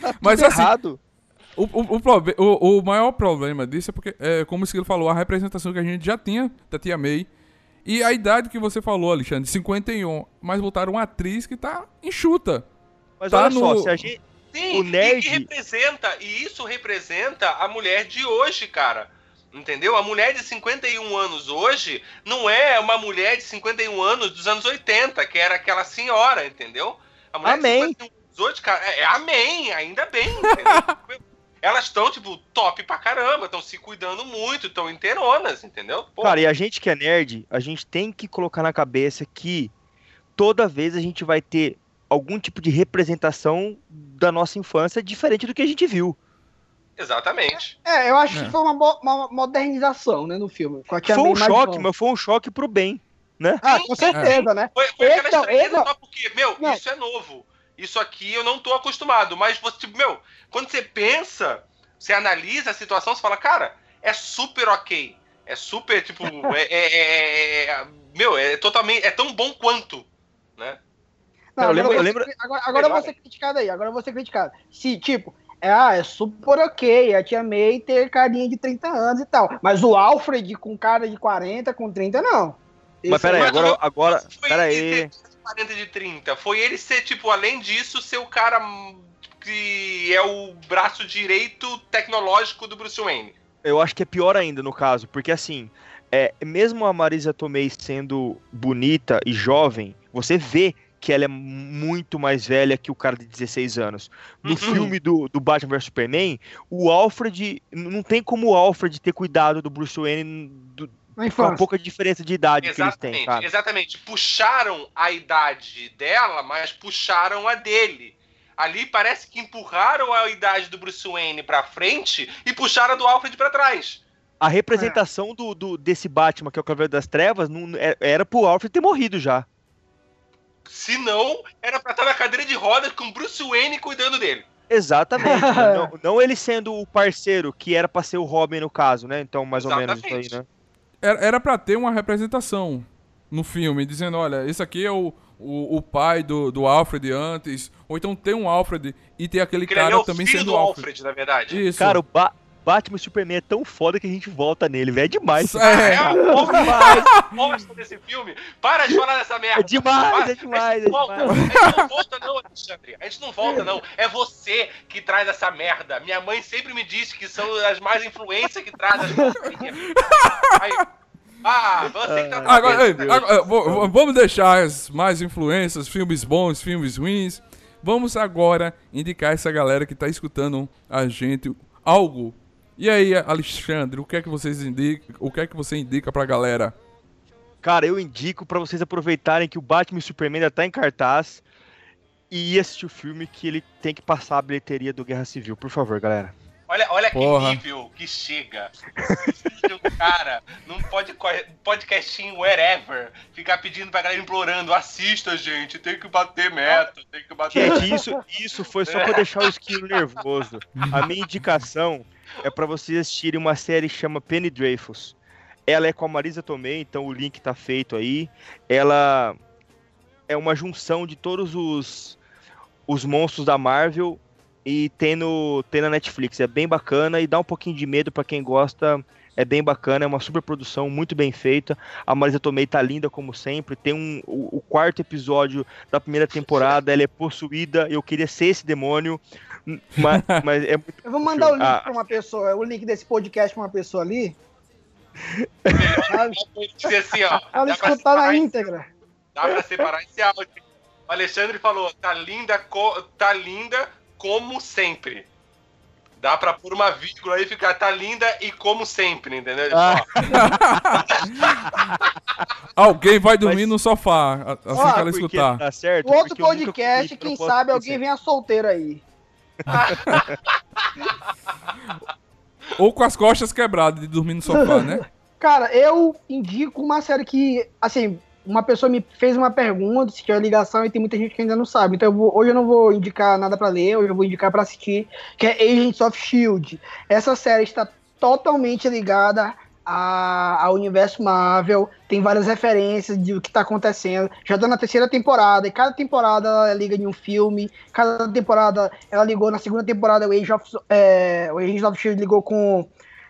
Tá Mas assim, errado. O, o, o, o- o maior problema disso é porque, é, como o Esquilo falou, a representação que a gente já tinha da Tia May. E a idade que você falou, Alexandre, 51. Mas botaram uma atriz que tá enxuta. Mas tá olha só, no- se a gente. Sim, O nerd- e que representa, e isso representa a mulher de hoje, cara. Entendeu? A mulher de 51 anos hoje não é uma mulher de 51 anos dos anos 80, que era aquela senhora, entendeu? A mulher Amém. de 51 anos hoje, cara, é, é amém, ainda bem, entendeu? Elas estão, tipo, top pra caramba, estão se cuidando muito, estão inteironas, entendeu? Pô, Cara, e a gente que é nerd, a gente tem que colocar na cabeça que toda vez a gente vai ter algum tipo de representação da nossa infância diferente do que a gente viu. Exatamente. É, eu acho É. que foi uma, mo- uma modernização, né, no filme. Com a Tia Foi um choque, mas foi um choque pro bem, né? Ah, com certeza, né? Foi, foi aquela Então, estranheza esse- só porque, meu, Não. isso é novo. Isso aqui eu não tô acostumado. Mas você, tipo, meu, quando você pensa, você analisa a situação, você fala, cara, é super ok. É super, tipo, é, é- é- é- meu, é totalmente, é tão bom quanto, né? Não, eu agora lembro- eu vou lembro- ser- Agora, agora eu vou ser criticado aí, agora eu vou ser criticado. Se, tipo, é, ah, é super ok a tia May ter carinha de 30 anos e tal. Mas o Alfred com cara de 40, com 30, não. Mas peraí, aí- Mas agora, agora, Foi peraí. ele ter 40 de 30. Foi ele ser, tipo, além disso, ser o cara que é o braço direito tecnológico do Bruce Wayne. Eu acho que é pior ainda no caso, porque assim, é, mesmo a Marisa Tomei sendo bonita e jovem, você vê que ela é muito mais velha que o cara de 16 anos. No Uhum. filme do, do Batman vs Superman, o Alfred. Não tem como o Alfred ter cuidado do Bruce Wayne do- com pouca diferença de idade que eles Exatamente, têm, cara. exatamente. Puxaram a idade dela, mas puxaram a dele. Ali parece que empurraram a idade do Bruce Wayne pra frente e puxaram a do Alfred pra trás. A representação do, do- desse Batman, que é o Cavaleiro das Trevas, não, é- era pro Alfred ter morrido já. Se não, era pra estar na cadeira de rodas com Bruce Wayne cuidando dele. Exatamente. não, não ele sendo o parceiro, que era pra ser o Robin no caso, né? Então, mais ou menos isso aí, Exatamente. né? Era, era pra ter uma representação no filme, dizendo, olha, esse aqui é o, o, o pai do, do Alfred antes. Ou então ter um Alfred e ter aquele é cara o também filho sendo do Alfred. Alfred, na verdade. Isso. Cara, o Ba- Batman e Superman é tão foda que a gente volta nele, velho. É demais. É. É porra bosta desse filme. Para de falar dessa merda. É demais, Para. é demais, A gente, é não volta, demais. a gente não volta, não, Alexandre. A gente não volta, não. É você que traz essa merda. Minha mãe sempre me disse que são as mais influências que traz as. Aí, Ah, você que tá Agora, sabendo. agora, vo- vo- vamos deixar as mais influências, filmes bons, filmes ruins. Vamos agora indicar essa galera que tá escutando a gente algo. E aí, Alexandre, o que é que vocês indicam? O que é que você indica pra galera? Cara, eu indico pra vocês aproveitarem que o Batman e o Superman ainda tá em cartaz e ir assistir o filme que ele tem que passar a bilheteria do Guerra Civil. Por favor, galera. Olha, olha que Porra. nível que chega. o cara num pod, podcastinho wherever ficar pedindo pra galera implorando: assista, gente, tem que bater meta, tem que bater Gente, isso, isso foi só pra deixar o esquilo nervoso. A minha indicação é pra vocês assistirem uma série que chama Penny Dreyfus. Ela é com a Marisa Tomei, então o link tá feito aí. Ela é uma junção de todos os, os monstros da Marvel e tem, no, tem na Netflix. É bem bacana e dá um pouquinho de medo pra quem gosta. É bem bacana, é uma super produção, muito bem feita. A Marisa Tomei tá linda como sempre. Tem um, o, o quarto episódio da primeira temporada, ela é possuída. Eu queria ser esse demônio, mas, mas é muito Eu vou mandar o link Ah. pra uma pessoa, o link desse podcast pra uma pessoa ali. dizer assim, ó. Ela escutar na íntegra. Dá pra separar esse áudio. O Alexandre falou, tá linda, co- tá linda como sempre. Dá pra pôr uma vírgula aí e ficar, tá linda e como sempre, entendeu? Ah. Alguém vai dormir Mas- no sofá a- assim Ó, que ela escutar. Tá certo, O outro podcast, quem sabe alguém venha solteiro aí. Ou com as costas quebradas de dormir no sofá, né? Cara, eu indico uma série que, assim, uma pessoa me fez uma pergunta se tinha ligação e tem muita gente que ainda não sabe. Então eu vou- hoje eu não vou indicar nada pra ler, hoje eu vou indicar pra assistir, que é Agents of Shield. Essa série está totalmente ligada a- ao universo Marvel, tem várias referências de o que tá acontecendo. Já tá na terceira temporada, e cada temporada ela liga em um filme, cada temporada ela ligou na segunda temporada o Age of, é, o Agents of Shield ligou com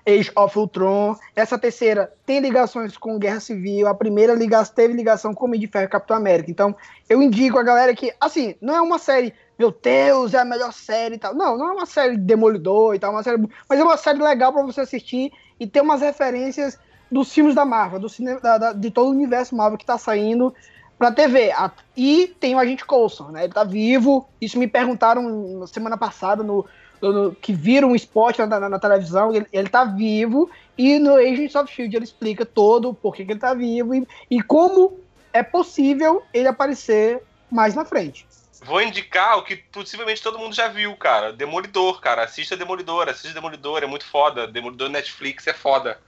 Age of Ultron. Essa terceira tem ligações com Guerra Civil. A primeira liga teve ligação com Homem de Ferro e Capitão América. Então, eu indico a galera que, assim, não é uma série, meu Deus, é a melhor série e tal. Não, não é uma série demolidor e tal, uma série, mas é uma série legal pra você assistir e ter umas referências dos filmes da Marvel, do cinema, da- da- de todo o universo Marvel que tá saindo pra TV. A- E tem o Agente Coulson, né? Ele tá vivo. Isso me perguntaram na semana passada no, no- que viram um spot na, na- na televisão, ele, ele tá vivo, e no Agents of Shield ele explica todo o porquê que ele tá vivo e, e como é possível ele aparecer mais na frente. Vou indicar o que possivelmente todo mundo já viu, cara. Demolidor, cara. Assista Demolidor, assista Demolidor, é muito foda. Demolidor Netflix é foda.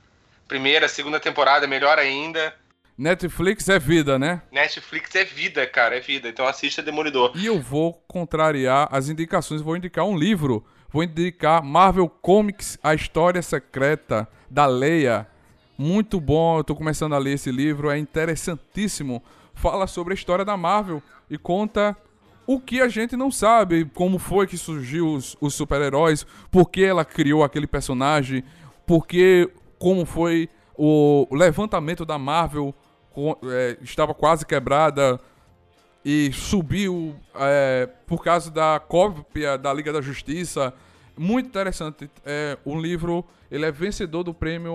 Primeira, segunda temporada, melhor ainda. Netflix é vida, né? Netflix é vida, cara, é vida. Então assista Demolidor. E eu vou contrariar as indicações, vou indicar um livro. Vou indicar Marvel Comics, A História Secreta da Leia. Muito bom, eu tô começando a ler esse livro, é interessantíssimo. Fala sobre a história da Marvel e conta o que a gente não sabe, como foi que surgiu os, os super-heróis, por que ela criou aquele personagem, por que, como foi o levantamento da Marvel, é, estava quase quebrada, e subiu é, por causa da cópia da Liga da Justiça. Muito interessante. É, o livro ele é vencedor do prêmio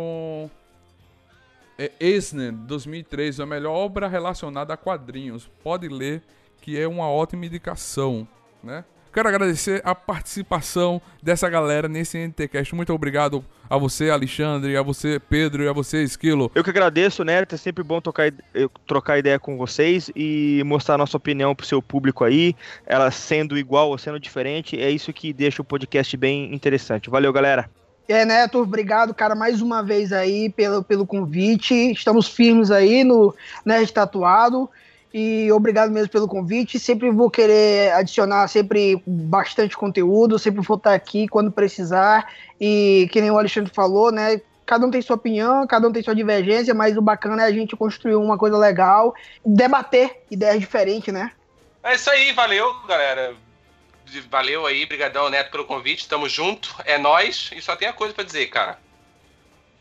é, Eisner 2003, a melhor obra relacionada a quadrinhos. Pode ler, que é uma ótima indicação, né? Quero agradecer a participação dessa galera nesse NTCast. Muito obrigado a você, Alexandre, a você, Pedro, e a você, Esquilo. Eu que agradeço, né? É sempre bom tocar, trocar ideia com vocês e mostrar a nossa opinião pro seu público aí. Ela sendo igual ou sendo diferente, é isso que deixa o podcast bem interessante. Valeu, galera. É, Neto, obrigado, cara, mais uma vez aí pelo, pelo convite. Estamos firmes aí no Nerd Tatuado. E obrigado mesmo pelo convite. Sempre vou querer adicionar sempre bastante conteúdo, sempre vou estar aqui quando precisar. E que nem o Alexandre falou, né? Cada um tem sua opinião, cada um tem sua divergência, mas o bacana é a gente construir uma coisa legal, debater ideias diferentes, né? É isso aí, valeu, galera. Valeu aí, brigadão, Neto, pelo convite. Tamo junto, é nós E só tem a coisa pra dizer, cara.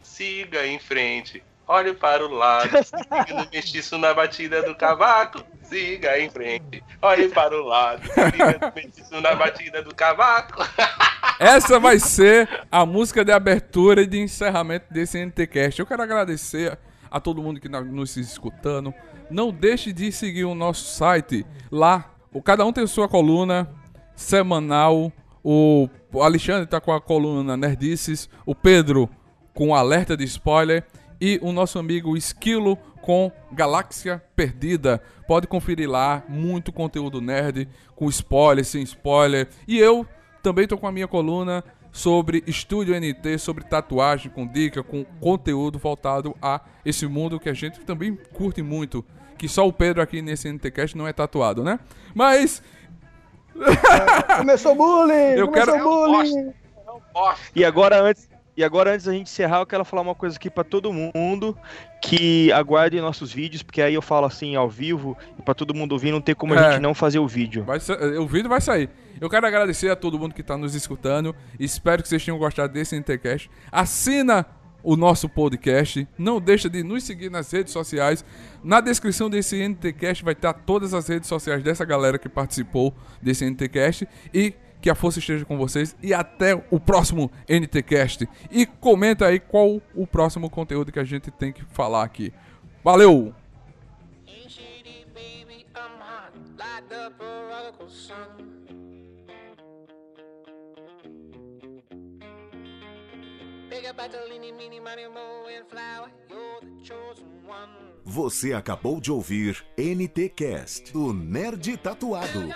Siga em frente. Olhe para o lado. Siga no mestiço na batida do cavaco. Siga em frente. Olhe para o lado. Siga no mestiço na batida do cavaco. Essa vai ser a música de abertura e de encerramento desse NTCast. Eu quero agradecer a todo mundo que está nos escutando. Não deixe de seguir o nosso site. Lá, o cada um tem sua coluna semanal. O Alexandre está com a coluna Nerdices. O Pedro com alerta de spoiler. E o nosso amigo Esquilo com Galáxia Perdida. Pode conferir lá, muito conteúdo nerd, com spoiler, sem spoiler. E eu também tô com a minha coluna sobre Estúdio NT, sobre tatuagem, com dica, com conteúdo voltado a esse mundo que a gente também curte muito. Que só o Pedro aqui nesse NTCast não é tatuado, né? Mas Começou bullying! Eu começou quero- bullying! Bosta. E agora, antes, e agora, antes da gente encerrar, eu quero falar uma coisa aqui pra todo mundo que aguarde nossos vídeos, porque aí eu falo assim ao vivo e pra todo mundo ouvir, não tem como a É. gente não fazer o vídeo. Vai sa- o vídeo vai sair. Eu quero agradecer a todo mundo que está nos escutando. Espero que vocês tenham gostado desse NTCast. Assina o nosso podcast. Não deixa de nos seguir nas redes sociais. Na descrição desse NTCast vai estar todas as redes sociais dessa galera que participou desse NTCast. E que a força esteja com vocês. E até o próximo NTCast. E comenta aí qual o próximo conteúdo que a gente tem que falar aqui. Valeu! Você acabou de ouvir NT Cast do Nerd Tatuado.